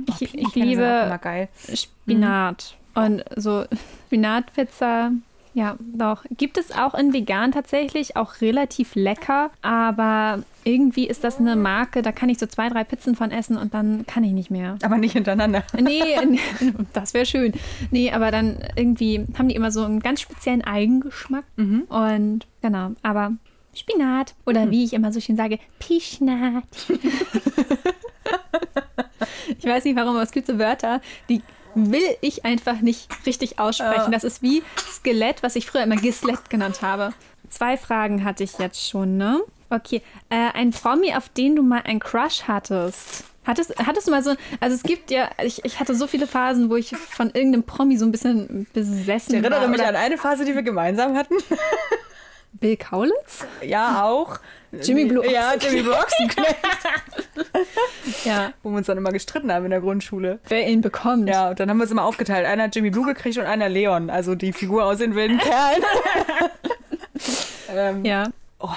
Ich, ich Pinienkerne sind auch liebe. Spinat. Und so (laughs) Spinatpizza, ja, doch. Gibt es auch in vegan tatsächlich, auch relativ lecker, aber irgendwie ist das eine Marke, da kann ich so zwei, drei Pizzen von essen und dann kann ich nicht mehr. Aber nicht hintereinander. (laughs) Nee, das wäre schön. Nee, aber dann irgendwie haben die immer so einen ganz speziellen Eigengeschmack. Und genau, aber Spinat oder wie ich immer so schön sage, Pischnat. (laughs) ich weiß nicht warum, aber es gibt so Wörter, die will ich einfach nicht richtig aussprechen. Das ist wie Skelett, was ich früher immer Gislet genannt habe. Zwei Fragen hatte ich jetzt schon, ne? Okay, äh, ein Promi, auf den du mal einen Crush hattest. Hattest, hattest du mal so, also es gibt ja, ich, ich hatte so viele Phasen, wo ich von irgendeinem Promi so ein bisschen besessen Ich erinnere war. mich an eine Phase, die wir gemeinsam hatten. Bill Kaulitz? Ja, auch. Jimmy Blue Ja, Jimmy Blue Ochsenknecht. (laughs) Ja. Wo wir uns dann immer gestritten haben in der Grundschule. Wer ihn bekommt. Ja, und dann haben wir es immer aufgeteilt. Einer hat Jimmy Blue gekriegt und einer Leon. Also die Figur aus den wilden Kerlen. (laughs) (laughs) ähm, ja. Ja.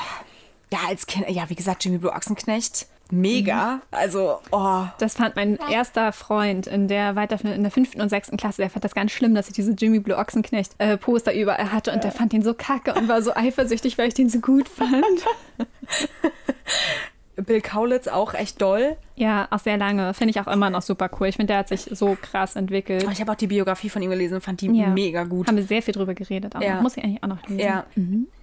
ja, als Kind, ja, wie gesagt, Jimmy Blue Ochsenknecht. Mega. Also, oh. Das fand mein erster Freund in der weiter in der fünften und sechsten Klasse. Der fand das ganz schlimm, dass ich diese Jimmy Blue Ochsenknecht äh, Poster überall hatte und der fand den so kacke und war so eifersüchtig, weil ich den so gut fand. (laughs) Bill Kaulitz auch echt doll. ja, auch sehr lange. Finde ich auch immer noch super cool. Ich finde, der hat sich so krass entwickelt. Oh, Ich habe auch die Biografie von ihm gelesen und fand die Ja. mega gut. Haben wir sehr viel drüber geredet. Auch Ja. Muss ich eigentlich auch noch lesen. Ja.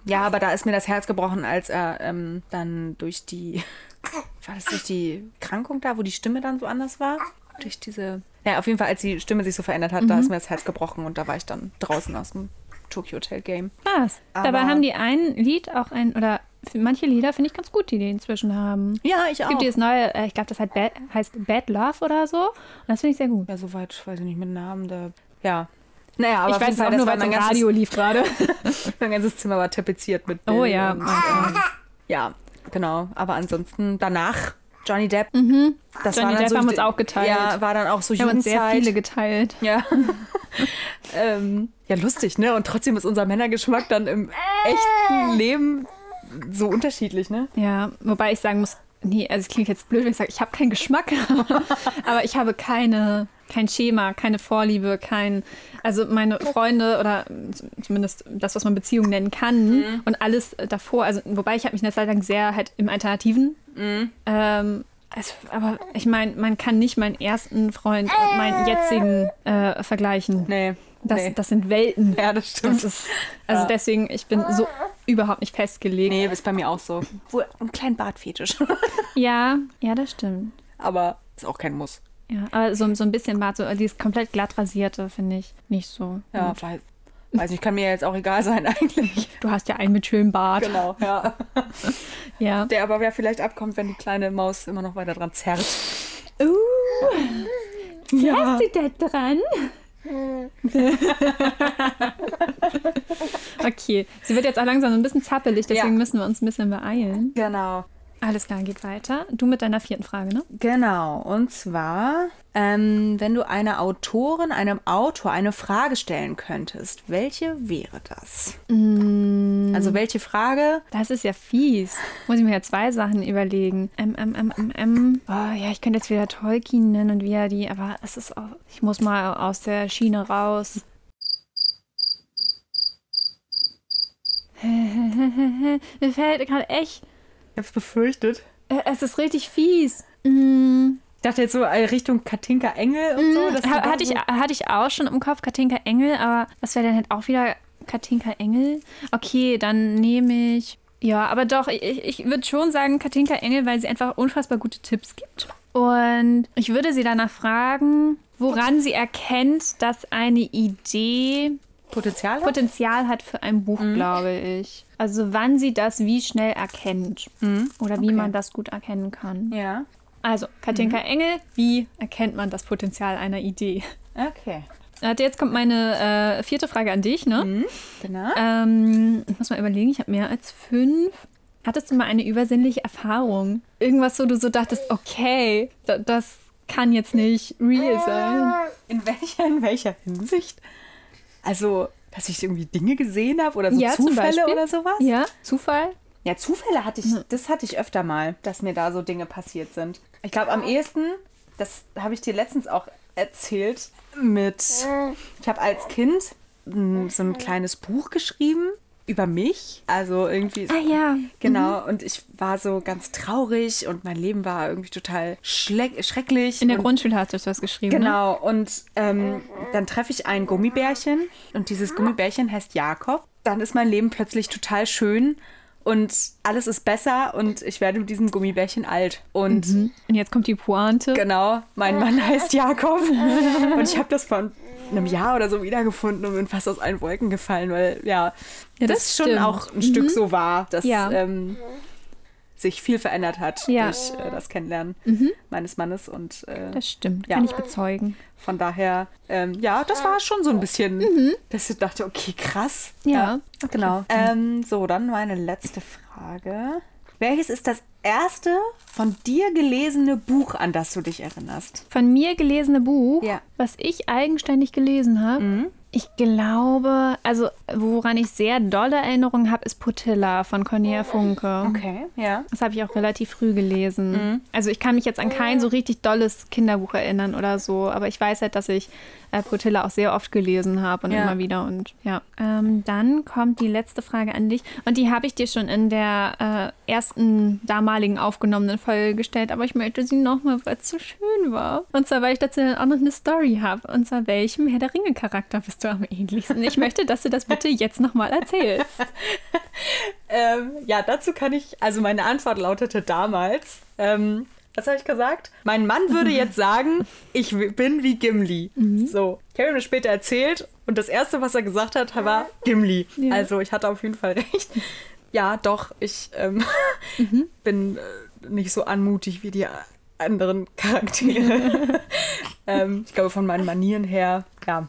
ja, aber da ist mir das Herz gebrochen, als er ähm, dann durch die, (laughs) war das durch die Krankung da, wo die Stimme dann so anders war? Durch diese, ja, auf jeden Fall, als die Stimme sich so verändert hat, da ist mir das Herz gebrochen und da war ich dann draußen aus dem Tokyo Hotel Game. Was? Aber- Dabei haben die ein Lied auch ein, oder manche Lieder finde ich ganz gut, die die inzwischen haben. Ja, ich Es gibt dieses neue, äh, ich glaube, das heißt Bad, heißt Bad Love oder so. Und das finde ich sehr gut. Ja, soweit, weiß ich nicht, mit Namen da. Ja. Naja, aber ich weiß es auch das nur, weil mein ganzes, Radio lief gerade. (laughs) mein ganzes Zimmer war tapeziert mit oh Bill ja. und- Und, Ja, genau. Aber ansonsten danach Johnny Depp. Das Mhm. Johnny war dann Depp so, haben uns auch geteilt. Ja, war dann auch so wir haben uns sehr viele geteilt. Ja. (laughs) ähm, ja, lustig, ne? Und trotzdem ist unser Männergeschmack dann im echten Leben so unterschiedlich, ne? Ja, wobei ich sagen muss, nee, also es klingt jetzt blöd, wenn ich sage, ich habe keinen Geschmack, (laughs) aber ich habe keine, kein Schema, keine Vorliebe, kein, also meine Freunde oder zumindest das, was man Beziehung nennen kann und alles davor, also wobei ich habe mich eine Zeit lang sehr halt im Alternativen, ähm, also, aber ich meine, man kann nicht meinen ersten Freund und meinen jetzigen äh, vergleichen. Nee. Das, Nee. das sind Welten. Ja, das stimmt. Das ist, also Ja. deswegen, ich bin so überhaupt nicht festgelegt. nee, ist bei mir auch so. Wohl ein kleinen Bartfetisch. (laughs) Ja, ja, das stimmt. Aber ist auch kein Muss. Ja, aber so, so ein bisschen Bart, so dieses komplett glatt rasierte, finde ich nicht so. Ja, gut. weiß, weiß nicht, kann mir jetzt auch egal sein (laughs) eigentlich. Du hast ja einen mit schönem Bart. Genau, ja. (laughs) Ja. Der aber ja vielleicht abkommt, wenn die kleine Maus immer noch weiter dran zerrt. Uh, Ja. du da dran? (laughs) okay, sie wird jetzt auch langsam so ein bisschen zappelig, deswegen Ja. müssen wir uns ein bisschen beeilen. Genau. Alles klar, geht weiter. Du mit deiner vierten Frage, ne? Genau, und zwar, ähm, wenn du einer Autorin, einem Autor eine Frage stellen könntest, welche wäre das? Also welche Frage? Das ist ja fies. Muss ich mir ja zwei Sachen überlegen. M, M, M, M, M. Oh, ja, ich könnte jetzt wieder Tolkien nennen und wieder die, aber es ist auch, ich muss mal aus der Schiene raus. (laughs) Mir fällt gerade echt, Ich hab's befürchtet. äh, es ist richtig fies. Mm, Ich dachte jetzt so äh, Richtung Katinka Engel und so. da hatte, ich, hatte ich auch schon im Kopf Katinka Engel, aber was wäre denn halt auch wieder Katinka Engel? Okay, dann nehme ich. Ja, aber doch, ich, ich würde schon sagen Katinka Engel, weil sie einfach unfassbar gute Tipps gibt. Und ich würde sie danach fragen, woran sie erkennt, dass eine Idee Potenzial hat? Potenzial hat für ein Buch, glaube ich. Also wann sie das wie schnell erkennt. Oder wie okay. man das gut erkennen kann. Ja. Also, Katinka Engel, wie erkennt man das Potenzial einer Idee? Okay. Jetzt kommt meine äh, vierte Frage an dich, ne? Genau. Ähm, ich muss mal überlegen, ich habe mehr als fünf. Hattest du mal eine übersinnliche Erfahrung? Irgendwas, wo du so dachtest, okay, da, das kann jetzt nicht real sein. In welcher, in welcher Hinsicht? Also, dass ich irgendwie Dinge gesehen habe oder so Ja, Zufälle oder sowas? Ja, Zufall? Ja, Zufälle hatte ich, das hatte ich öfter mal, dass mir da so Dinge passiert sind. Ich glaube, am ehesten, das habe ich dir letztens auch erzählt, mit, ich habe als Kind so ein kleines Buch geschrieben über mich. Also irgendwie. Ah ja. Genau, und ich war so ganz traurig und mein Leben war irgendwie total schrecklich. In der und Grundschule hast du das geschrieben. Ne? Genau, und ähm, dann treffe ich ein Gummibärchen und dieses Gummibärchen heißt Jakob. Dann ist mein Leben plötzlich total schön und alles ist besser und ich werde mit diesem Gummibärchen alt. Und Mhm. Und jetzt kommt die Pointe. genau, mein Mann heißt Jakob (laughs) und ich habe das vor einem Jahr oder so wiedergefunden und bin fast aus allen Wolken gefallen, weil ja, Ja, das, das schon auch ein Stück so war, dass Ja. ähm, sich viel verändert hat Ja. durch äh, das Kennenlernen meines Mannes und äh, Das stimmt, Ja. kann ich bezeugen. von daher, ähm, ja, das war schon so ein bisschen, dass ich dachte, okay, krass. Ja, genau. Ähm, so, dann meine letzte Frage. Welches ist das erste von dir gelesene Buch, an das du dich erinnerst? Von mir gelesene Buch, Ja. was ich eigenständig gelesen habe. Ich glaube, also woran ich sehr dolle Erinnerungen habe, ist Potilla von Cornelia Funke. Okay, ja. Das habe ich auch relativ früh gelesen. Also ich kann mich jetzt an kein so richtig dolles Kinderbuch erinnern oder so, aber ich weiß halt, dass ich äh, auch sehr oft gelesen habe und Ja. immer wieder und ja. Ähm, dann kommt die letzte Frage an dich und die habe ich dir schon in der äh, ersten damaligen aufgenommenen Folge gestellt, aber ich möchte sie nochmal, weil es so schön war. Und zwar, weil ich dazu dann auch noch eine Story habe. Und zwar, welchem Herr der Ringe-Charakter bist du am ähnlichsten? Ich möchte, dass du das bitte jetzt nochmal erzählst. (laughs) Ähm, ja, dazu kann ich, also meine Antwort lautete damals, ähm, was habe ich gesagt? Mein Mann würde (laughs) jetzt sagen, ich bin wie Gimli. So, ich habe ihm das später erzählt und das Erste, was er gesagt hat, war Gimli. Ja. Also ich hatte auf jeden Fall (laughs) recht. Ja, doch, ich ähm, (laughs) bin äh, nicht so anmutig wie die anderen Charaktere. ähm, ich glaube, von meinen Manieren her, ja,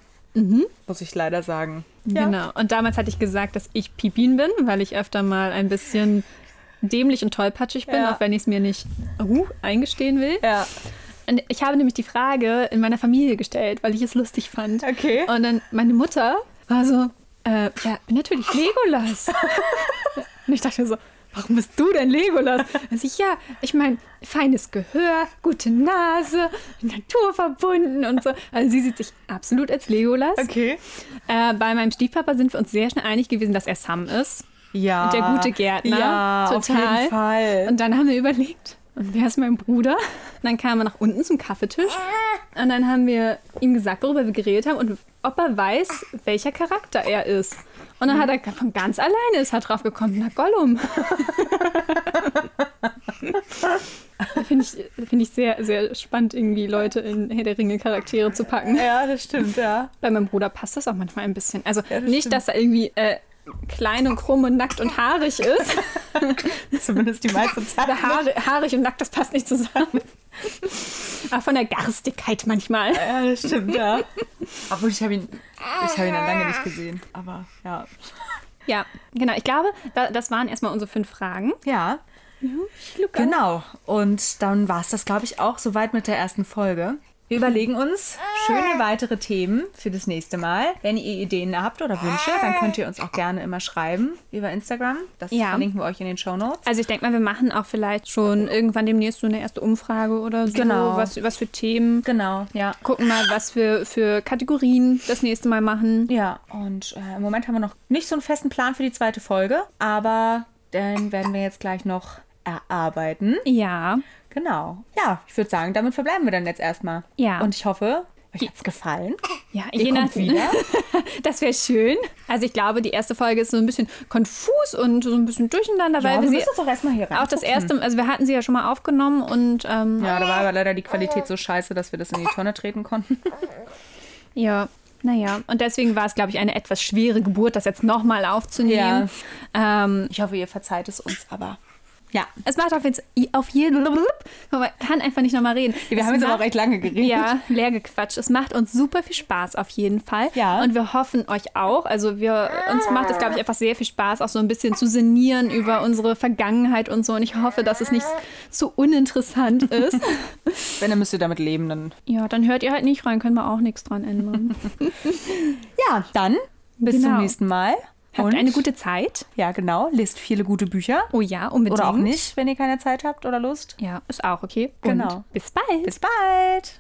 muss ich leider sagen. Ja. Genau. Und damals hatte ich gesagt, dass ich Pipin bin, weil ich öfter mal ein bisschen dämlich und tollpatschig bin, Ja. auch wenn ich es mir nicht uh, eingestehen will. Ja, Und ich habe nämlich die Frage in meiner Familie gestellt, weil ich es lustig fand. okay. Und dann meine Mutter war so, äh, ja, bin natürlich Legolas. und ich dachte so, warum bist du denn Legolas? Also ich, ja, ich meine, feines Gehör, gute Nase, naturverbunden und so. Also sie sieht sich absolut als Legolas. Okay. Äh, bei meinem Stiefpapa sind wir uns sehr schnell einig gewesen, dass er Sam ist. Ja. Der gute Gärtner. Ja, Total. auf jeden Fall. Und dann haben wir überlegt, Und wer ist mein Bruder? Und dann kam er nach unten zum Kaffeetisch. Und dann haben wir ihm gesagt, worüber wir geredet haben und ob er weiß, welcher Charakter er ist. Und dann hat er von ganz alleine ist er drauf gekommen, na Gollum. (laughs) Finde ich, find ich sehr, sehr spannend, irgendwie Leute in Herr der Ringe Charaktere zu packen. Ja, das stimmt, ja. Bei meinem Bruder passt das auch manchmal ein bisschen. Also Ja, das nicht, stimmt. dass er irgendwie äh, klein und krumm und nackt und haarig ist. (laughs) Zumindest die meiste Zeit. Haare, haarig und nackt, das passt nicht zusammen. Aber von der Garstigkeit manchmal. Ja, das stimmt, ja. Obwohl, ich habe ihn, ich habe ihn dann lange nicht gesehen. Aber ja. Ja, genau. Ich glaube, da, das waren erstmal unsere fünf Fragen. Ja, Luca. genau. Und dann war es das, glaube ich, auch soweit mit der ersten Folge. Wir überlegen uns schöne weitere Themen für das nächste Mal. Wenn ihr Ideen habt oder Wünsche, dann könnt ihr uns auch gerne immer schreiben über Instagram. Das Ja. verlinken wir euch in den Show Notes. Also ich denke mal, wir machen auch vielleicht schon irgendwann demnächst so eine erste Umfrage oder so. Genau. Was, was für Themen. Genau, ja. Gucken mal, was wir für Kategorien das nächste Mal machen. Ja, und äh, im Moment haben wir noch nicht so einen festen Plan für die zweite Folge, aber den werden wir jetzt gleich noch erarbeiten. Ja. Genau. Ja, ich würde sagen, damit verbleiben wir dann jetzt erstmal. Ja. Und ich hoffe, euch hat's gefallen. Ja, je kommt nach- wieder. (laughs) Das wäre schön. Also ich glaube, die erste Folge ist so ein bisschen konfus und so ein bisschen durcheinander, weil Ja, wir wir sie müssen uns doch erstmal hier rein. auch das erste, also wir hatten sie ja schon mal aufgenommen und ähm, Ja, da war aber leider die Qualität so scheiße, dass wir das in die Tonne treten konnten. (laughs) Ja, naja. Und deswegen war es, glaube ich, eine etwas schwere Geburt, das jetzt nochmal aufzunehmen. Ähm, Ich hoffe, ihr verzeiht es uns, aber ja. es macht auf, jetzt, auf jeden Man kann einfach nicht nochmal reden. Wir Es haben jetzt aber auch recht lange geredet. Ja, leer gequatscht. Es macht uns super viel Spaß auf jeden Fall. Ja. Und wir hoffen euch auch. Also wir, uns macht es, glaube ich, einfach sehr viel Spaß, auch so ein bisschen zu sinnieren über unsere Vergangenheit und so. Und ich hoffe, dass es nicht zu uninteressant (laughs) ist. Wenn, dann müsst ihr damit leben, dann. ja, dann hört ihr halt nicht rein, können wir auch nichts dran ändern. (laughs) Ja, dann bis Genau. zum nächsten Mal. Habt eine gute Zeit. Ja, genau. Lest viele gute Bücher. Oh ja, unbedingt. Oder auch nicht, wenn ihr keine Zeit habt oder Lust. Ja, ist auch okay. Genau. Und bis bald. Bis bald.